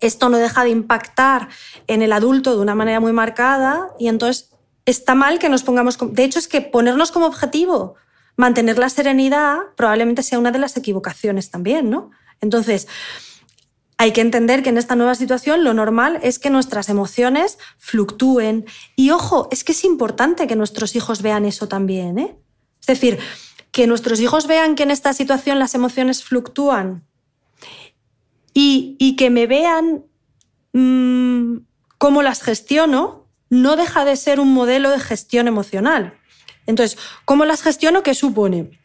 esto no deja de impactar en el adulto de una manera muy marcada y entonces está mal que nos pongamos... De hecho, es que ponernos como objetivo mantener la serenidad probablemente sea una de las equivocaciones también, ¿no? Entonces, hay que entender que en esta nueva situación lo normal es que nuestras emociones fluctúen. Y ojo, es que es importante que nuestros hijos vean eso también, ¿eh? Es decir, que nuestros hijos vean que en esta situación las emociones fluctúan y, que me vean mm, cómo las gestiono, no deja de ser un modelo de gestión emocional. Entonces, ¿cómo las gestiono? ¿Qué supone?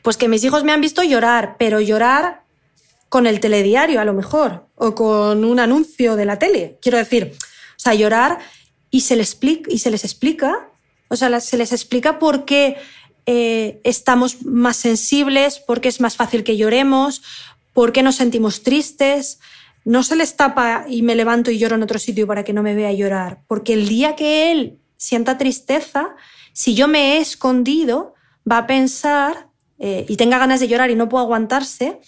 Pues que mis hijos me han visto llorar, pero llorar con el telediario a lo mejor, o con un anuncio de la tele. Quiero decir, o sea, llorar y se les explica, y se les explica o sea, se les explica por qué eh, estamos más sensibles, por qué es más fácil que lloremos, por qué nos sentimos tristes. No se les tapa y me levanto y lloro en otro sitio para que no me vea llorar, porque el día que él sienta tristeza, si yo me he escondido, va a pensar eh, y tenga ganas de llorar y no puedo aguantarse,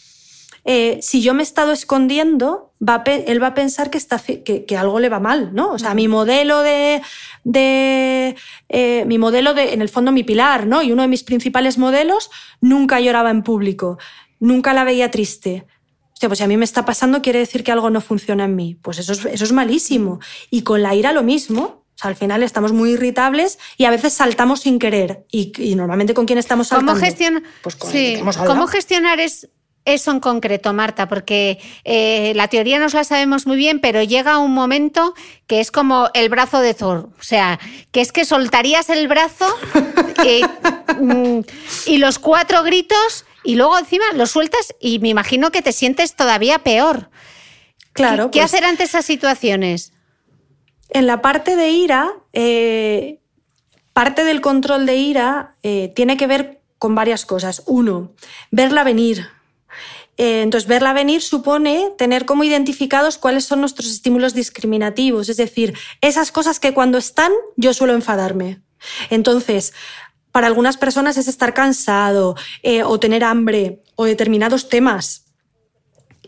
eh, si yo me he estado escondiendo, va él va a pensar que, está, que, algo le va mal, ¿no? O sea, mi modelo de, de eh, mi modelo de, en el fondo, mi pilar, ¿no? Y uno de mis principales modelos nunca lloraba en público, nunca la veía triste. Hostia, pues si a mí me está pasando, quiere decir que algo no funciona en mí. Pues eso es, eso es malísimo. Y con la ira lo mismo. O sea, al final estamos muy irritables y a veces saltamos sin querer. Y, normalmente con quién estamos saltando. ¿Cómo, pues ¿Cómo gestionar es eso en concreto, Marta, porque eh, la teoría nos la sabemos muy bien, pero llega un momento que es como el brazo de Thor. O sea, que es que soltarías el brazo eh, mm, y los cuatro gritos y luego encima lo sueltas y me imagino que te sientes todavía peor. Claro. ¿Qué, pues hacer ante esas situaciones? En la parte de ira, eh, parte del control de ira tiene que ver con varias cosas. Uno, verla venir entonces, verla venir supone tener como identificados cuáles son nuestros estímulos discriminativos, es decir, esas cosas que cuando están yo suelo enfadarme. Entonces, para algunas personas es estar cansado eh, o tener hambre o determinados temas.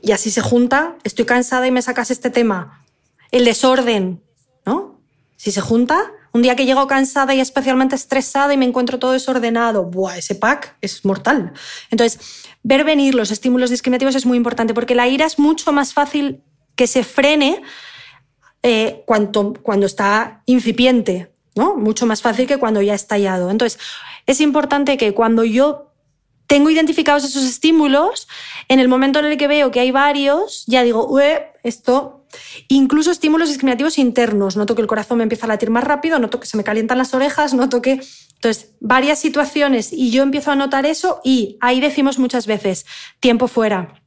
Y así se junta, estoy cansada y me sacas este tema. El desorden, ¿no? Si se junta, un día que llego cansada y especialmente estresada y me encuentro todo desordenado, ¡buah! Ese pack es mortal. Entonces, ver venir los estímulos discriminativos es muy importante porque la ira es mucho más fácil que se frene eh, cuando, está incipiente, ¿no? Mucho más fácil que cuando ya ha estallado. Entonces, es importante que cuando yo tengo identificados esos estímulos, en el momento en el que veo que hay varios, ya digo, esto Incluso estímulos discriminativos internos. Noto que el corazón me empieza a latir más rápido, noto que se me calientan las orejas, noto que... Entonces, varias situaciones y yo empiezo a notar eso y ahí decimos muchas veces, tiempo fuera.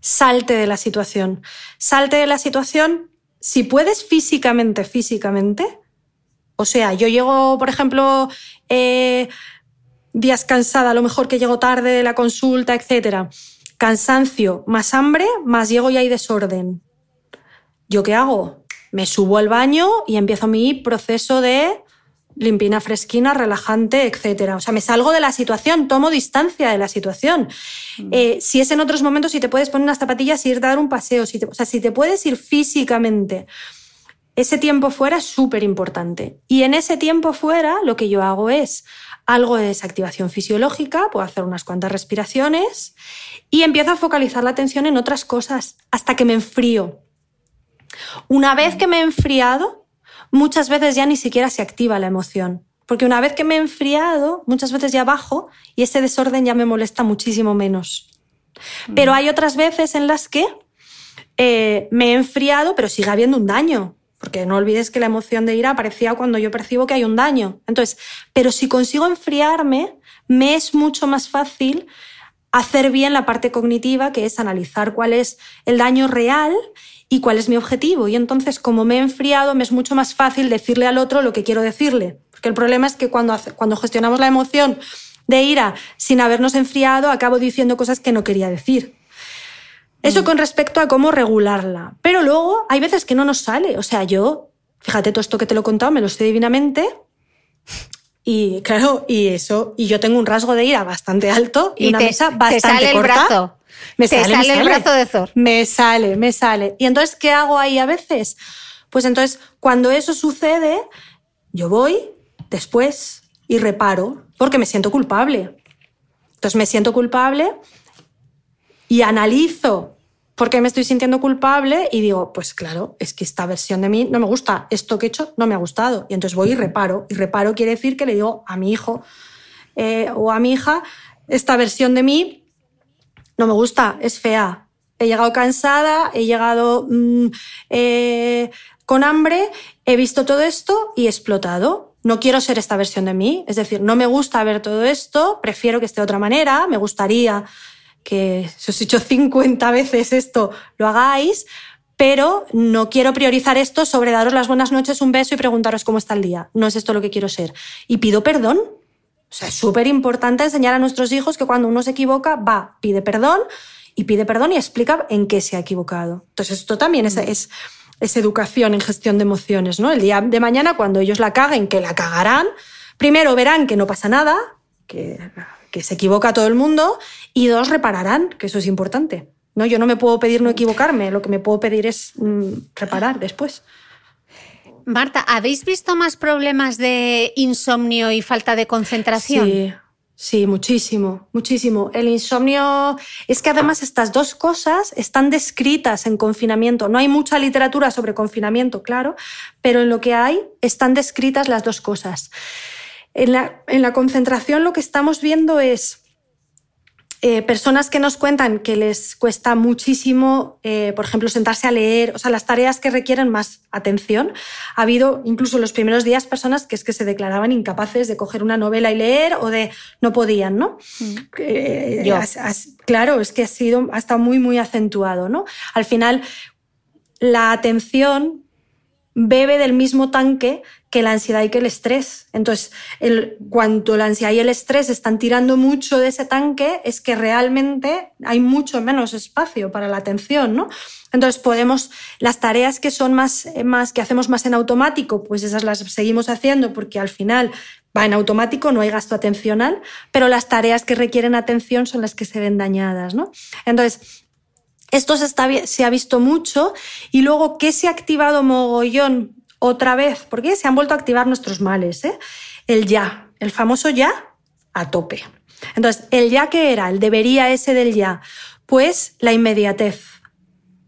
Salte de la situación. Salte de la situación si puedes físicamente, físicamente. O sea, yo llego, por ejemplo, eh, días cansada, a lo mejor que llego tarde de la consulta, etc. Cansancio, más hambre, más llego y hay desorden. ¿Yo qué hago? Me subo al baño y empiezo mi proceso de limpina fresquina, relajante, etc. O sea, me salgo de la situación, tomo distancia de la situación. Mm. Eh, si es en otros momentos, si te puedes poner unas zapatillas y ir a dar un paseo, si o sea, si te puedes ir físicamente, ese tiempo fuera es súper importante. Y en ese tiempo fuera, lo que yo hago es algo de desactivación fisiológica, puedo hacer unas cuantas respiraciones y empiezo a focalizar la atención en otras cosas hasta que me enfrío. Una vez que me he enfriado, muchas veces ya ni siquiera se activa la emoción. Porque una vez que me he enfriado, muchas veces ya bajo y ese desorden ya me molesta muchísimo menos. Pero hay otras veces en las que eh, me he enfriado, pero sigue habiendo un daño. Porque no olvides que la emoción de ira aparecía cuando yo percibo que hay un daño. Entonces, pero si consigo enfriarme, me es mucho más fácil hacer bien la parte cognitiva, que es analizar cuál es el daño real y cuál es mi objetivo. Y entonces, como me he enfriado, me es mucho más fácil decirle al otro lo que quiero decirle. Porque el problema es que cuando, cuando gestionamos la emoción de ira sin habernos enfriado, acabo diciendo cosas que no quería decir. Eso mm. con respecto a cómo regularla. Pero luego hay veces que no nos sale. O sea, yo, fíjate todo esto que te lo he contado, me lo sé divinamente. Y claro, y eso, y yo tengo un rasgo de ira bastante alto y, una mesa bastante te sale corta. El brazo. Me sale, el brazo de Thor. Me sale, me sale. Y entonces, ¿qué hago ahí a veces? Pues entonces, cuando eso sucede, yo voy después y reparo porque me siento culpable. Entonces me siento culpable y analizo por qué me estoy sintiendo culpable y digo, pues claro, es que esta versión de mí no me gusta, esto que he hecho no me ha gustado. Y entonces voy y reparo. Y reparo quiere decir que le digo a mi hijo, eh, o a mi hija, esta versión de mí no me gusta, es fea. He llegado cansada, he llegado mm, eh, con hambre, he visto todo esto y he explotado. No quiero ser esta versión de mí, es decir, no me gusta ver todo esto, prefiero que esté de otra manera, me gustaría que si os he hecho 50 veces esto, lo hagáis, pero no quiero priorizar esto sobre daros las buenas noches, un beso y preguntaros cómo está el día. No es esto lo que quiero ser. Y pido perdón. O sea, es súper importante enseñar a nuestros hijos que cuando uno se equivoca, va, pide perdón y pide perdón y explica en qué se ha equivocado. Entonces, esto también es, es, es educación en gestión de emociones, ¿no? El día de mañana, cuando ellos la caguen, que la cagarán, primero verán que no pasa nada, que, que se equivoca todo el mundo, y dos, repararán, que eso es importante. ¿no? Yo no me puedo pedir no equivocarme, lo que me puedo pedir es mm, reparar después. Marta, ¿habéis visto más problemas de insomnio y falta de concentración? Sí, sí, muchísimo, muchísimo. El insomnio es que además estas dos cosas están descritas en confinamiento. No hay mucha literatura sobre confinamiento, claro, pero en lo que hay están descritas las dos cosas. En la, en la concentración lo que estamos viendo es eh, personas que nos cuentan que les cuesta muchísimo, eh, por ejemplo, sentarse a leer, o sea, las tareas que requieren más atención. Ha habido incluso los primeros días personas que es que se declaraban incapaces de coger una novela y leer o de no podían, ¿no? Mm. Eh, claro, es que ha sido hasta muy, muy acentuado, ¿no? Al final, la atención bebe del mismo tanque que la ansiedad y que el estrés. Entonces, el, cuanto la ansiedad y el estrés están tirando mucho de ese tanque, es que realmente hay mucho menos espacio para la atención, ¿no? Entonces, podemos, las tareas que son más, más, que hacemos más en automático, pues esas las seguimos haciendo porque al final va en automático, no hay gasto atencional, pero las tareas que requieren atención son las que se ven dañadas, ¿no? Entonces, esto se, está, se ha visto mucho y luego que se ha activado mogollón otra vez, porque se han vuelto a activar nuestros males, ¿eh? el ya, el famoso ya a tope. Entonces, el ya que era, el debería ese del ya, pues la inmediatez.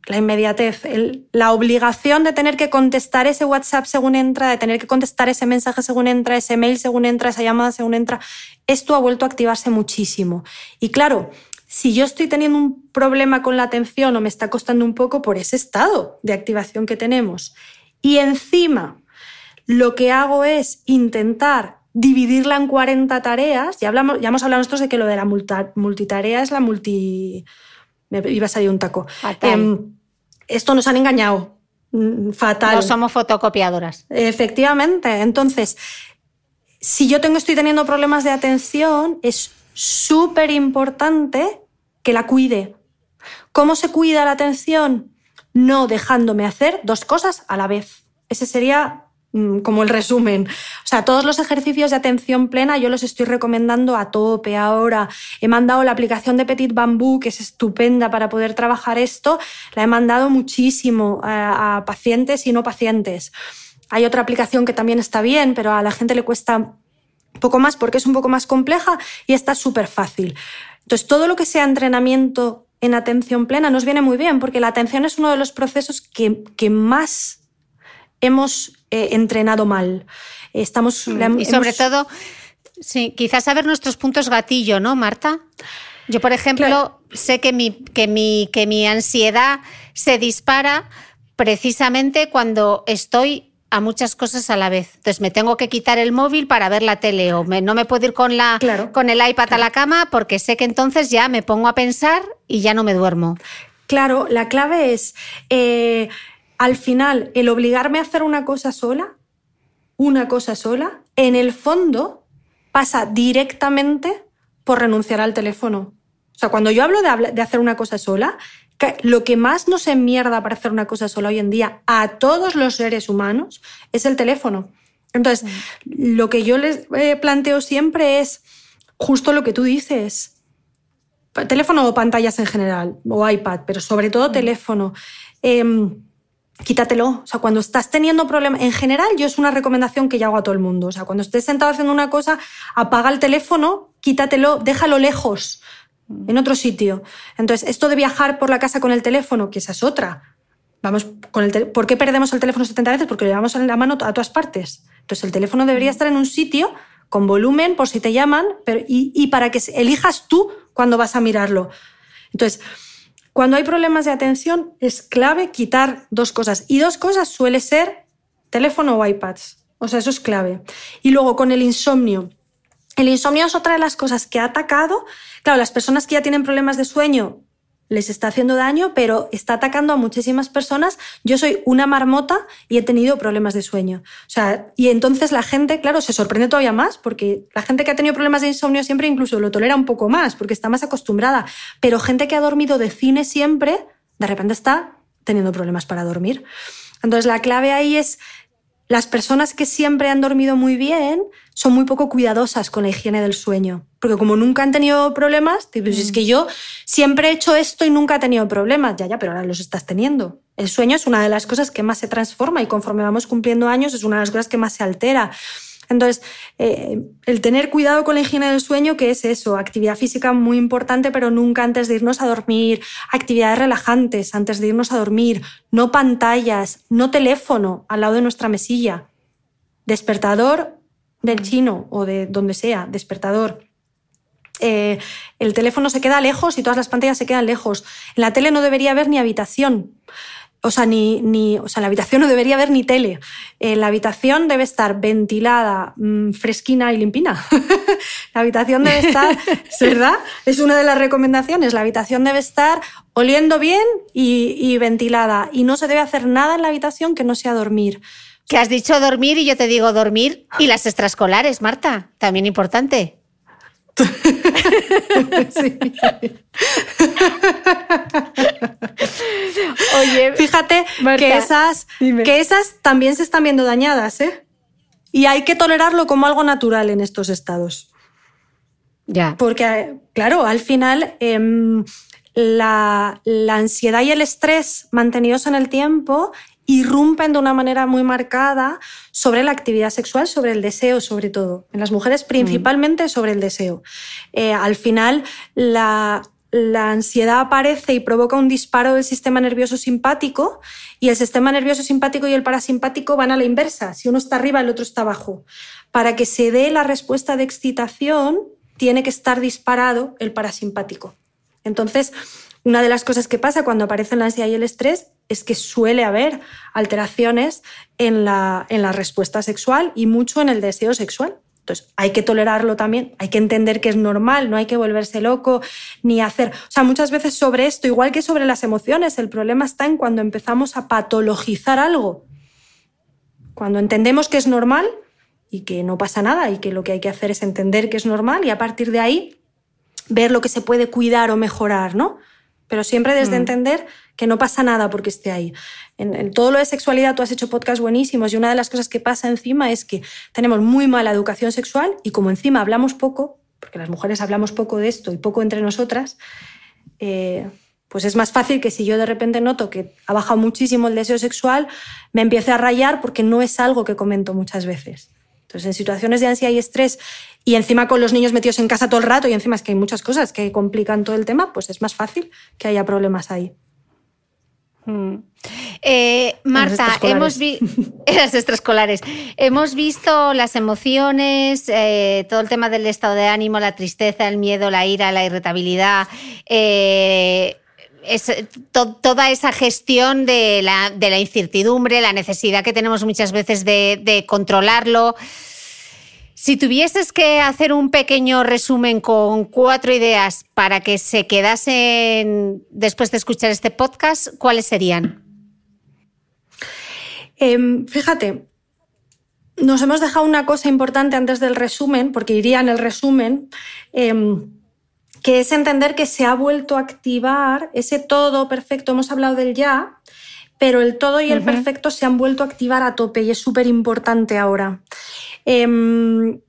La inmediatez, la obligación de tener que contestar ese WhatsApp según entra, de tener que contestar ese mensaje según entra, ese mail según entra, esa llamada según entra, esto ha vuelto a activarse muchísimo. Y claro, si yo estoy teniendo un problema con la atención o me está costando un poco por ese estado de activación que tenemos, y encima lo que hago es intentar dividirla en 40 tareas, ya, hablamos, ya hemos hablado nosotros de que lo de la multitarea es la multi... Me iba a salir un taco. Em, esto nos han engañado. Mm, fatal. No somos fotocopiadoras. Efectivamente. Entonces, si yo tengo, estoy teniendo problemas de atención, es súper importante que la cuide. ¿Cómo se cuida la atención? No dejándome hacer dos cosas a la vez. Ese sería mm, como el resumen. O sea, todos los ejercicios de atención plena yo los estoy recomendando a tope ahora. He mandado la aplicación de Petit Bambú, que es estupenda para poder trabajar esto. La he mandado muchísimo a, a pacientes y no pacientes. Hay otra aplicación que también está bien, pero a la gente le cuesta un poco más porque es un poco más compleja y está súper fácil. Entonces, todo lo que sea entrenamiento en atención plena nos viene muy bien porque la atención es uno de los procesos que, que más hemos eh, entrenado mal. Estamos, mm, y sobre todo, sí, quizás saber nuestros puntos gatillo, ¿no, Marta? Yo, por ejemplo, sé que mi, que, mi, que mi ansiedad se dispara precisamente cuando estoy a muchas cosas a la vez. Entonces me tengo que quitar el móvil para ver la tele o no me puedo ir con, la, con el iPad a la cama porque sé que entonces ya me pongo a pensar y ya no me duermo. Claro, la clave es, eh, al final, el obligarme a hacer una cosa sola, una cosa sola, en el fondo pasa directamente por renunciar al teléfono. O sea, cuando yo hablo de, de hacer una cosa sola, lo que más nos enmierda para hacer una cosa sola hoy en día a todos los seres humanos es el teléfono. Entonces, mm. lo que yo les eh, planteo siempre es justo lo que tú dices. Teléfono o pantallas en general, o iPad, pero sobre todo mm. teléfono. Em, quítatelo. O sea, cuando estás teniendo problemas, en general, yo es una recomendación que yo hago a todo el mundo. O sea, cuando estés sentado haciendo una cosa, apaga el teléfono, quítatelo, déjalo lejos en otro sitio. Entonces, esto de viajar por la casa con el teléfono, que esa es otra. Vamos con el ¿Por qué perdemos el teléfono 70 veces? Porque lo llevamos en la mano a todas partes. Entonces, el teléfono debería estar en un sitio con volumen por si te llaman pero, y, y para que elijas tú cuando vas a mirarlo. Entonces, cuando hay problemas de atención es clave quitar dos cosas. Y dos cosas suele ser teléfono o iPads. O sea, eso es clave. Y luego con el insomnio. El insomnio es otra de las cosas que ha atacado. Claro, las personas que ya tienen problemas de sueño les está haciendo daño, pero está atacando a muchísimas personas. Yo soy una marmota y he tenido problemas de sueño. O sea, y entonces la gente, claro, se sorprende todavía más, porque la gente que ha tenido problemas de insomnio siempre incluso lo tolera un poco más, porque está más acostumbrada. Pero gente que ha dormido de cine siempre, de repente está teniendo problemas para dormir. Entonces la clave ahí es las personas que siempre han dormido muy bien son muy poco cuidadosas con la higiene del sueño. Porque como nunca han tenido problemas, pues es que yo siempre he hecho esto y nunca he tenido problemas. Ya, ya, pero ahora los estás teniendo. El sueño es una de las cosas que más se transforma y conforme vamos cumpliendo años es una de las cosas que más se altera. Entonces, eh, el tener cuidado con la higiene del sueño, que es eso, actividad física muy importante, pero nunca antes de irnos a dormir, actividades relajantes antes de irnos a dormir, no pantallas, no teléfono al lado de nuestra mesilla, despertador del chino o de donde sea, despertador. Eh, el teléfono se queda lejos y todas las pantallas se quedan lejos. En la tele no debería haber ni habitación. O sea, ni, ni, o sea, en la habitación no debería haber ni tele. Eh, la habitación debe estar ventilada, mm, fresquina y limpina. la habitación debe estar, ¿verdad? Es una de las recomendaciones. La habitación debe estar oliendo bien y, y ventilada. Y no se debe hacer nada en la habitación que no sea dormir. Que has dicho dormir y yo te digo dormir y las extraescolares, Marta, también importante. sí. Oye, fíjate que, esas, que esas también se están viendo dañadas, ¿eh? Y hay que tolerarlo como algo natural en estos estados. Ya. Porque, claro, al final em, la, la ansiedad y el estrés mantenidos en el tiempo irrumpen de una manera muy marcada sobre la actividad sexual, sobre el deseo sobre todo. En las mujeres principalmente sobre el deseo. Eh, al final la, la ansiedad aparece y provoca un disparo del sistema nervioso simpático y el sistema nervioso simpático y el parasimpático van a la inversa. Si uno está arriba, el otro está abajo. Para que se dé la respuesta de excitación, tiene que estar disparado el parasimpático. Entonces, una de las cosas que pasa cuando aparecen la ansiedad y el estrés es que suele haber alteraciones en la, en la respuesta sexual y mucho en el deseo sexual. Entonces, hay que tolerarlo también, hay que entender que es normal, no hay que volverse loco ni hacer. O sea, muchas veces sobre esto, igual que sobre las emociones, el problema está en cuando empezamos a patologizar algo. Cuando entendemos que es normal y que no pasa nada y que lo que hay que hacer es entender que es normal y a partir de ahí ver lo que se puede cuidar o mejorar, ¿no? Pero siempre desde mm. entender que no pasa nada porque esté ahí. En, todo lo de sexualidad tú has hecho podcasts buenísimos y una de las cosas que pasa encima es que tenemos muy mala educación sexual y como encima hablamos poco, porque las mujeres hablamos poco de esto y poco entre nosotras, eh, pues es más fácil que si yo de repente noto que ha bajado muchísimo el deseo sexual, me empiece a rayar porque no es algo que comento muchas veces. Entonces, en situaciones de ansiedad y estrés y encima con los niños metidos en casa todo el rato y encima es que hay muchas cosas que complican todo el tema, pues es más fácil que haya problemas ahí. Mm. Eh, Marta, hemos visto las extraescolares. Hemos visto las emociones, eh, todo el tema del estado de ánimo, la tristeza, el miedo, la ira, la irritabilidad. Eh, toda esa gestión de la, incertidumbre, la necesidad que tenemos muchas veces de controlarlo. Si tuvieses que hacer un pequeño resumen con cuatro ideas para que se quedasen después de escuchar este podcast, ¿cuáles serían? Em, fíjate, nos hemos dejado una cosa importante antes del resumen, porque iría en el resumen, em, que es entender que se ha vuelto a activar ese todo perfecto. Hemos hablado del ya, pero el todo y el perfecto se han vuelto a activar a tope y es súper importante ahora. Em,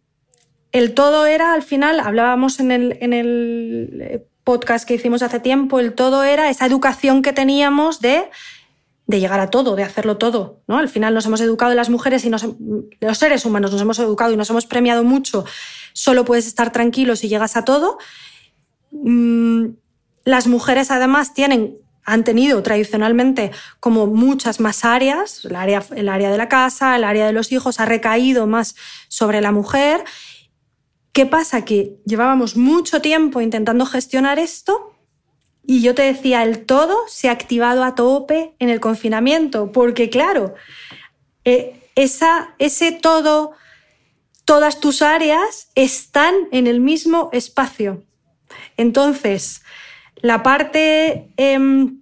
el todo era, al final, hablábamos en el, en el eh, podcast que hicimos hace tiempo, el todo era esa educación que teníamos de, de llegar a todo, de hacerlo todo. ¿no? Al final nos hemos educado las mujeres y los seres humanos nos hemos educado y nos hemos premiado mucho. Solo puedes estar tranquilo si llegas a todo. Mm, las mujeres además tienen han tenido tradicionalmente como muchas más áreas, el área, área de la casa, el área de los hijos ha recaído más sobre la mujer ¿Qué pasa? Que llevábamos mucho tiempo intentando gestionar esto y yo te decía, el todo se ha activado a tope en el confinamiento, porque claro, eh, esa, ese todo, todas tus áreas están en el mismo espacio. Entonces, la parte em,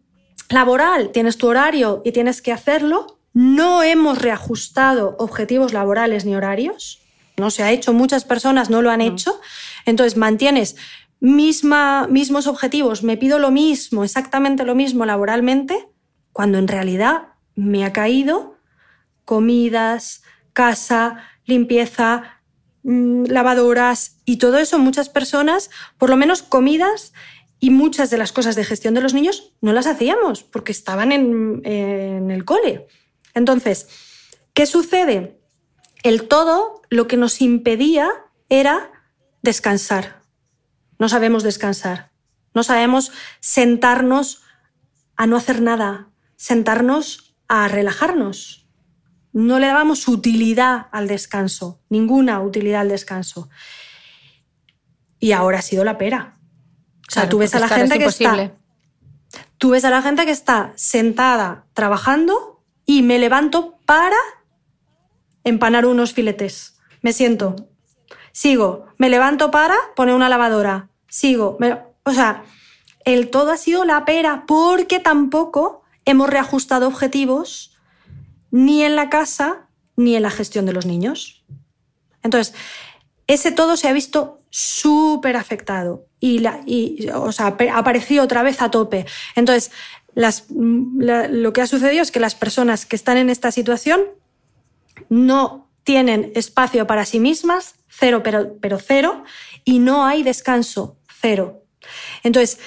laboral, tienes tu horario y tienes que hacerlo. No hemos reajustado objetivos laborales ni horarios. No se ha hecho, muchas personas no lo han hecho. Entonces, mantienes misma, mismos objetivos, me pido lo mismo, exactamente lo mismo laboralmente, cuando en realidad me ha caído comidas, casa, limpieza, lavadoras y todo eso, muchas personas, por lo menos comidas y muchas de las cosas de gestión de los niños no las hacíamos porque estaban en, en el cole. Entonces, ¿qué sucede? El todo lo que nos impedía era descansar. No sabemos descansar. No sabemos sentarnos a no hacer nada, sentarnos a relajarnos. No le dábamos utilidad al descanso, ninguna utilidad al descanso. Y ahora ha sido la pera. O sea, tú ves a la gente que está. Tú ves a la gente que está sentada trabajando y me levanto para empanar unos filetes. Me siento. Sigo. Me levanto para poner una lavadora. Sigo. o sea, el todo ha sido la pera porque tampoco hemos reajustado objetivos ni en la casa ni en la gestión de los niños. Entonces, ese todo se ha visto súper afectado y, o sea, apareció otra vez a tope. Entonces, las, lo que ha sucedido es que las personas que están en esta situación no tienen espacio para sí mismas, cero, pero, pero cero, y no hay descanso, cero. Entonces,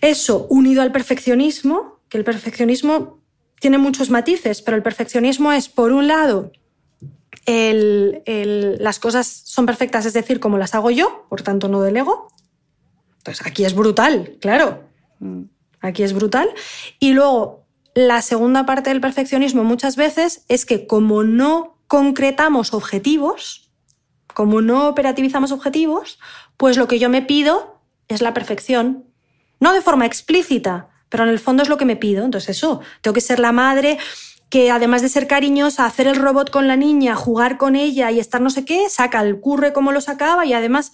eso unido al perfeccionismo, que el perfeccionismo tiene muchos matices, pero el perfeccionismo es, por un lado, las cosas son perfectas, es decir, como las hago yo, por tanto no delego. Entonces, aquí es brutal, claro. Mm. Aquí es brutal. Y luego, la segunda parte del perfeccionismo muchas veces es que como no concretamos objetivos, como no operativizamos objetivos, pues lo que yo me pido es la perfección. No de forma explícita, pero en el fondo es lo que me pido. Entonces eso, tengo que ser la madre que además de ser cariñosa, hacer el robot con la niña, jugar con ella y estar no sé qué, saca el curre como lo sacaba y además...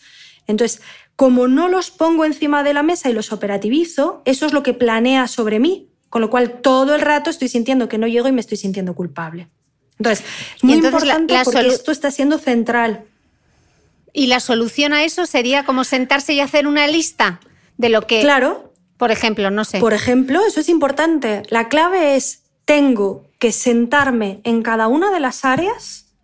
Entonces, como no los pongo encima de la mesa y los operativizo, eso es lo que planea sobre mí. Con lo cual, todo el rato estoy sintiendo que no llego y me estoy sintiendo culpable. Entonces, muy importante porque esto está siendo central. Y la solución a eso sería como sentarse y hacer una lista de lo que. Claro. Por ejemplo, no sé. Por ejemplo, eso es importante. La clave es: tengo que sentarme en cada una de las áreas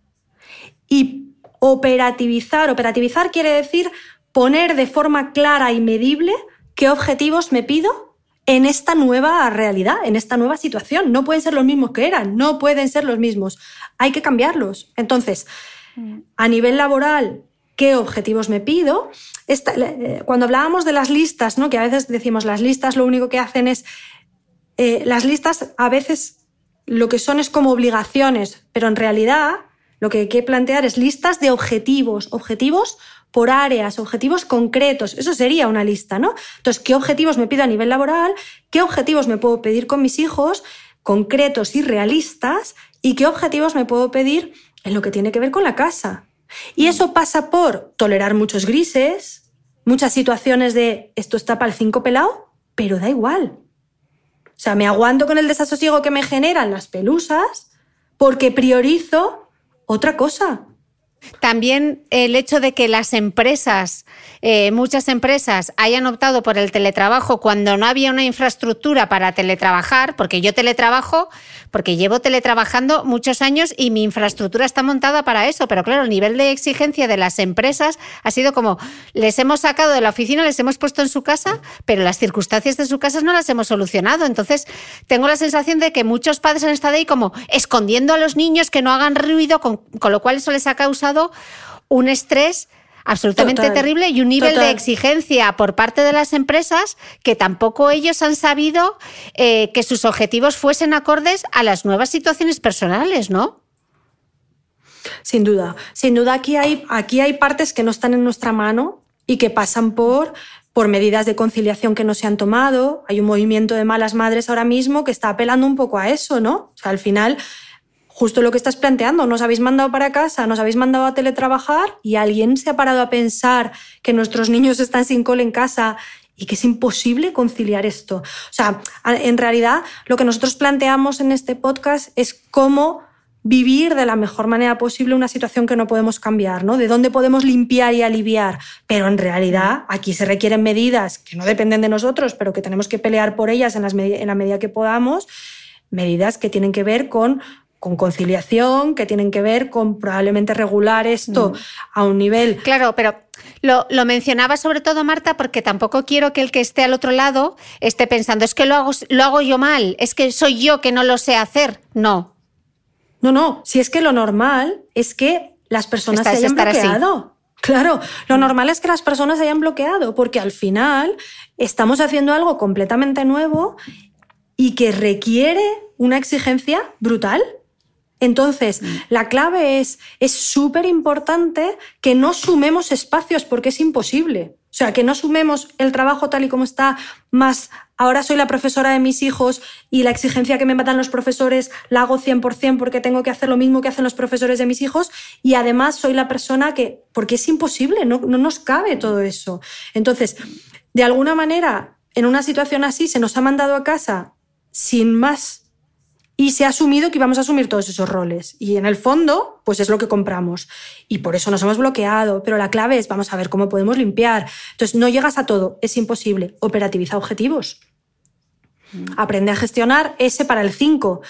y operativizar. Operativizar quiere decir poner de forma clara y medible qué objetivos me pido en esta nueva realidad, en esta nueva situación. No pueden ser los mismos que eran, no pueden ser los mismos. Hay que cambiarlos. Entonces, a nivel laboral, ¿qué objetivos me pido? Eh, cuando hablábamos de las listas, ¿no? que a veces decimos las listas lo único que hacen es... Eh, las listas a veces lo que son es como obligaciones, pero en realidad lo que hay que plantear es listas de objetivos, objetivos por áreas, objetivos concretos. Eso sería una lista, ¿no? Entonces, ¿qué objetivos me pido a nivel laboral? ¿Qué objetivos me puedo pedir con mis hijos? concretos y realistas y qué objetivos me puedo pedir en lo que tiene que ver con la casa. Y eso pasa por tolerar muchos grises, muchas situaciones de esto está para el cinco pelado, pero da igual. O sea, me aguanto con el desasosiego que me generan las pelusas porque priorizo otra cosa. También el hecho de que las empresas, eh, muchas empresas, hayan optado por el teletrabajo cuando no había una infraestructura para teletrabajar, porque yo teletrabajo, porque llevo teletrabajando muchos años y mi infraestructura está montada para eso, pero claro, el nivel de exigencia de las empresas ha sido como, les hemos sacado de la oficina, les hemos puesto en su casa, pero las circunstancias de su casa no las hemos solucionado. Entonces, tengo la sensación de que muchos padres han estado ahí como escondiendo a los niños que no hagan ruido, con lo cual eso les ha causado un estrés absolutamente terrible y un nivel de exigencia por parte de las empresas que tampoco ellos han sabido eh, que sus objetivos fuesen acordes a las nuevas situaciones personales, ¿no? Sin duda. Sin duda aquí hay, aquí hay partes que no están en nuestra mano y que pasan por por medidas de conciliación que no se han tomado. Hay un movimiento de malas madres ahora mismo que está apelando un poco a eso, ¿no? O sea, al final, justo lo que estás planteando, nos habéis mandado para casa, nos habéis mandado a teletrabajar y alguien se ha parado a pensar que nuestros niños están sin cole en casa y que es imposible conciliar esto. O sea, en realidad lo que nosotros planteamos en este podcast es cómo vivir de la mejor manera posible una situación que no podemos cambiar, ¿no? De dónde podemos limpiar y aliviar. Pero en realidad aquí se requieren medidas que no dependen de nosotros, pero que tenemos que pelear por ellas en, en la medida que podamos, medidas que tienen que ver con con conciliación, que tienen que ver con probablemente regular esto mm. a un nivel. Claro, pero lo, lo, mencionaba sobre todo Marta porque tampoco quiero que el que esté al otro lado esté pensando, es que lo hago, lo hago yo mal, es que soy yo que no lo sé hacer. No, no, no, si es que lo normal es que las personas se hayan bloqueado. Claro, lo normal es que las personas se hayan bloqueado, porque al final estamos haciendo algo completamente nuevo y que requiere una exigencia brutal. Entonces, mm. la clave es, es súper importante que no sumemos espacios porque es imposible. O sea, que no sumemos el trabajo tal y como está, más ahora soy la profesora de mis hijos y la exigencia que me matan los profesores la hago 100% porque tengo que hacer lo mismo que hacen los profesores de mis hijos y además soy la persona que, porque es imposible, no, no nos cabe todo eso. Entonces, de alguna manera, en una situación así se nos ha mandado a casa sin más y se ha asumido que íbamos a asumir todos esos roles. Y en el fondo, pues es lo que compramos. Y por eso nos hemos bloqueado. Pero la clave es, vamos a ver cómo podemos limpiar. Entonces, no llegas a todo, es imposible. Operativiza objetivos. Mm. Aprende a gestionar ese para el 5.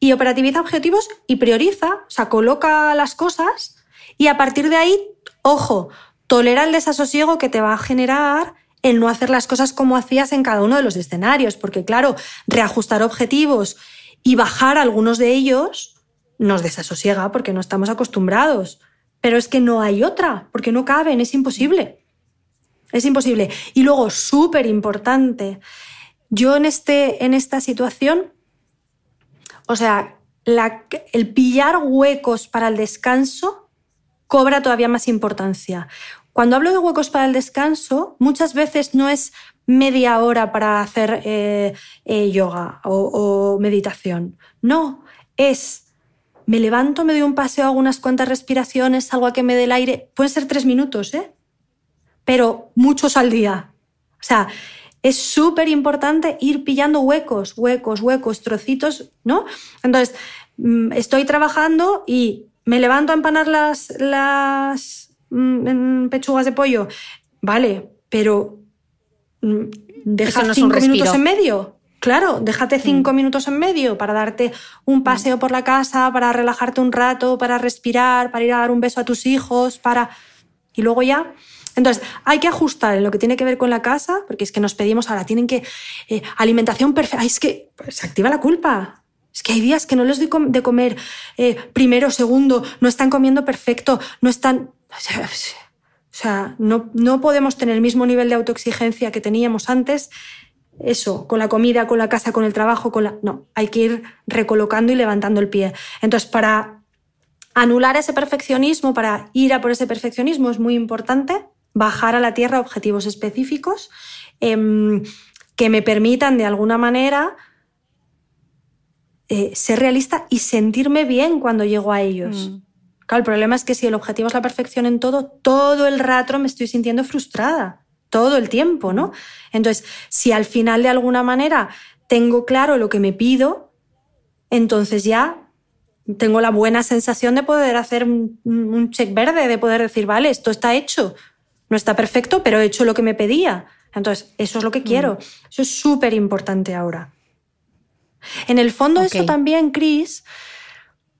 Y operativiza objetivos y prioriza, o sea, coloca las cosas y a partir de ahí, ojo, tolera el desasosiego que te va a generar el no hacer las cosas como hacías en cada uno de los escenarios. Porque claro, reajustar objetivos y bajar algunos de ellos nos desasosiega porque no estamos acostumbrados. Pero es que no hay otra, porque no caben, es imposible. Es imposible. Y luego, súper importante, yo en, este, en esta situación, o sea, el pillar huecos para el descanso cobra todavía más importancia. Cuando hablo de huecos para el descanso, muchas veces no es media hora para hacer eh, eh, yoga o, meditación. No, es me levanto, me doy un paseo, hago unas cuantas respiraciones, salgo a que me dé el aire. Pueden ser tres minutos, ¿eh? Pero muchos al día. O sea, es súper importante ir pillando huecos, huecos, huecos, trocitos, ¿no? Entonces, mm, estoy trabajando y me levanto a empanar las, las mm, pechugas de pollo. Vale, pero Mm, deja cinco minutos en medio. Claro, déjate cinco mm. minutos en medio para darte un mm. paseo por la casa, para relajarte un rato, para respirar, para ir a dar un beso a tus hijos, para... Y luego ya... Entonces, hay que ajustar en lo que tiene que ver con la casa, porque es que nos pedimos ahora, tienen que... Eh, alimentación perfecta. Es que pues, se activa la culpa. Es que hay días que no les doy de comer eh, primero, segundo, no están comiendo perfecto, no están... O sea, no, no podemos tener el mismo nivel de autoexigencia que teníamos antes, eso, con la comida, con la casa, con el trabajo, con la... No, hay que ir recolocando y levantando el pie. Entonces, para anular ese perfeccionismo, para ir a por ese perfeccionismo, es muy importante bajar a la tierra objetivos específicos em, que me permitan de alguna manera eh, ser realista y sentirme bien cuando llego a ellos. Mm el problema es que si el objetivo es la perfección en todo, todo el rato me estoy sintiendo frustrada, todo el tiempo, ¿no? Entonces, si al final de alguna manera tengo claro lo que me pido, entonces ya tengo la buena sensación de poder hacer un, check verde, de poder decir, vale, esto está hecho, no está perfecto, pero he hecho lo que me pedía. Entonces, eso es lo que mm. quiero. Eso es súper importante ahora. En el fondo, eso también, Chris,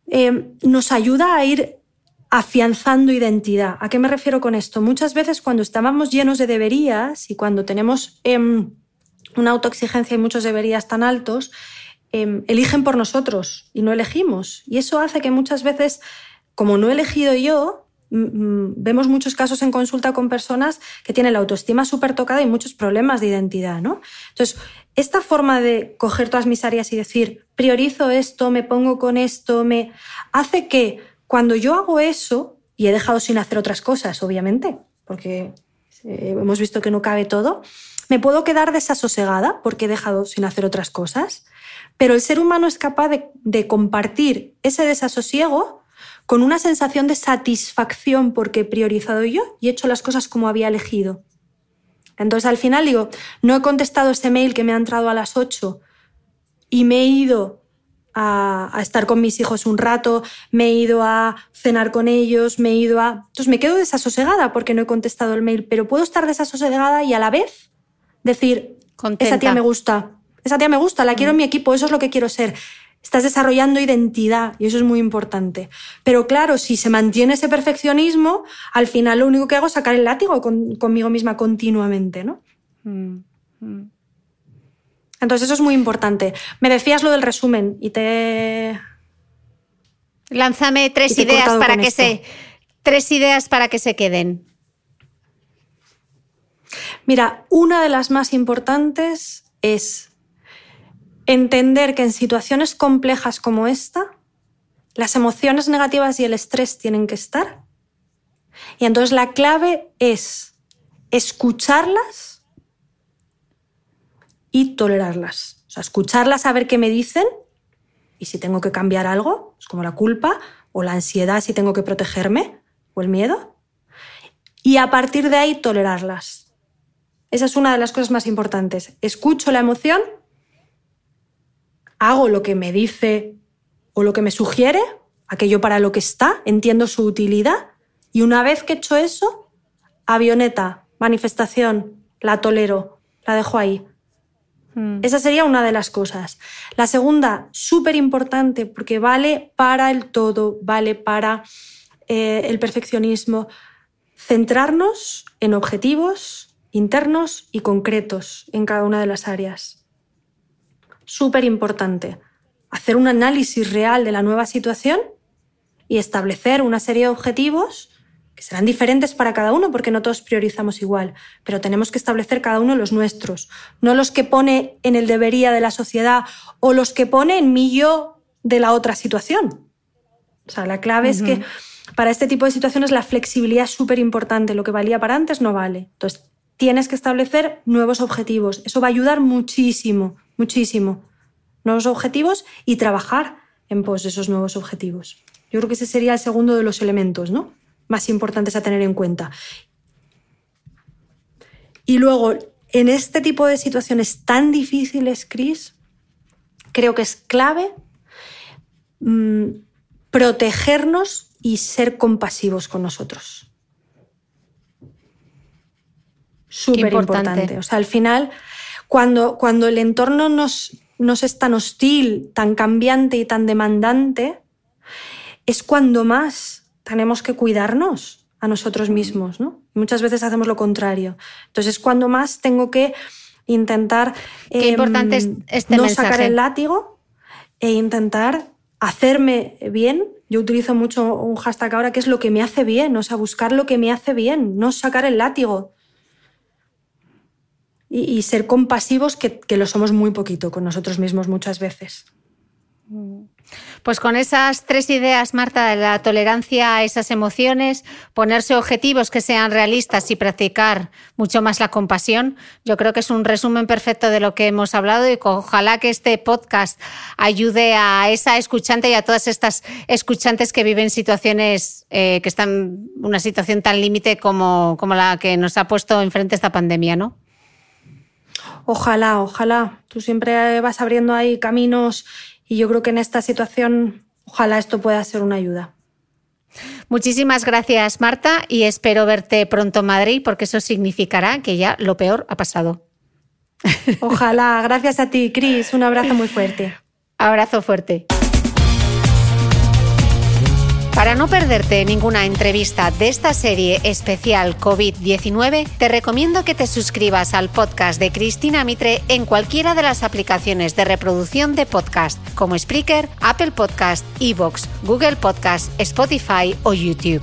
eh, nos ayuda a ir afianzando identidad. ¿A qué me refiero con esto? Muchas veces cuando estábamos llenos de deberías y cuando tenemos em, una autoexigencia y muchos deberías tan altos, em, eligen por nosotros y no elegimos. Y eso hace que muchas veces, como no he elegido yo, vemos muchos casos en consulta con personas que tienen la autoestima súper tocada y muchos problemas de identidad, ¿no? Entonces, esta forma de coger todas mis áreas y decir, priorizo esto, me pongo con esto, me hace que cuando yo hago eso, y he dejado sin hacer otras cosas, obviamente, porque eh, hemos visto que no cabe todo, me puedo quedar desasosegada porque he dejado sin hacer otras cosas, pero el ser humano es capaz de, compartir ese desasosiego con una sensación de satisfacción porque he priorizado yo y he hecho las cosas como había elegido. Entonces al final digo, no he contestado ese mail que me ha entrado a las 8 y me he ido a, estar con mis hijos un rato, me he ido a cenar con ellos, me he ido a... Entonces me quedo desasosegada porque no he contestado el mail, pero puedo estar desasosegada y a la vez decir, esa tía me gusta, esa tía me gusta, la quiero en mi equipo, eso es lo que quiero ser. Estás desarrollando identidad y eso es muy importante. Pero claro, si se mantiene ese perfeccionismo, al final lo único que hago es sacar el látigo conmigo misma continuamente, ¿no? Mm, mm. Entonces eso es muy importante. Me decías lo del resumen y te... Lánzame tres ideas para que se... Tres ideas para que se queden. Mira, una de las más importantes es entender que en situaciones complejas como esta, las emociones negativas y el estrés tienen que estar. Y entonces la clave es escucharlas y tolerarlas. O sea, escucharlas, a ver qué me dicen y si tengo que cambiar algo, es como la culpa o la ansiedad si tengo que protegerme o el miedo. Y a partir de ahí tolerarlas. Esa es una de las cosas más importantes. Escucho la emoción, hago lo que me dice o lo que me sugiere, aquello para lo que está, entiendo su utilidad y una vez que he hecho eso, avioneta, manifestación, la tolero, la dejo ahí. Mm. Esa sería una de las cosas. La segunda, súper importante, porque vale para el todo, vale para eh, el perfeccionismo, centrarnos en objetivos internos y concretos en cada una de las áreas. Súper importante. Hacer un análisis real de la nueva situación y establecer una serie de objetivos que serán diferentes para cada uno porque no todos priorizamos igual, pero tenemos que establecer cada uno los nuestros, no los que pone en el debería de la sociedad o los que pone en mí yo de la otra situación. O sea, la clave es que para este tipo de situaciones la flexibilidad es súper importante, lo que valía para antes no vale. Entonces, tienes que establecer nuevos objetivos, eso va a ayudar muchísimo, muchísimo. Nuevos objetivos y trabajar en pos de esos nuevos objetivos. Yo creo que ese sería el segundo de los elementos, ¿no? Más importantes a tener en cuenta. Y luego, en este tipo de situaciones tan difíciles, Cris, creo que es clave mm, protegernos y ser compasivos con nosotros. Súper importante. O sea, al final, cuando, cuando el entorno nos, nos es tan hostil, tan cambiante y tan demandante, es cuando más tenemos que cuidarnos a nosotros mismos, ¿no? Muchas veces hacemos lo contrario. Entonces, cuando más tengo que intentar Qué importante es em, este no sacar el látigo e intentar hacerme bien. Yo utilizo mucho un hashtag ahora que es lo que me hace bien, o sea, buscar lo que me hace bien, no sacar el látigo. Y, ser compasivos, que, que lo somos muy poquito con nosotros mismos muchas veces. Pues con esas tres ideas, Marta, de la tolerancia a esas emociones, ponerse objetivos que sean realistas y practicar mucho más la compasión, yo creo que es un resumen perfecto de lo que hemos hablado y ojalá que este podcast ayude a esa escuchante y a todas estas escuchantes que viven situaciones eh, que están una situación tan límite como, como la que nos ha puesto enfrente esta pandemia, ¿no? Ojalá, ojalá. Tú siempre vas abriendo ahí caminos y yo creo que en esta situación, ojalá esto pueda ser una ayuda. Muchísimas gracias, Marta, y espero verte pronto en Madrid, porque eso significará que ya lo peor ha pasado. Ojalá. Gracias a ti, Cris. Un abrazo muy fuerte. Abrazo fuerte. Para no perderte ninguna entrevista de esta serie especial COVID-19, te recomiendo que te suscribas al podcast de Cristina Mitre en cualquiera de las aplicaciones de reproducción de podcast, como Spreaker, Apple Podcast, Evox, Google Podcast, Spotify o YouTube.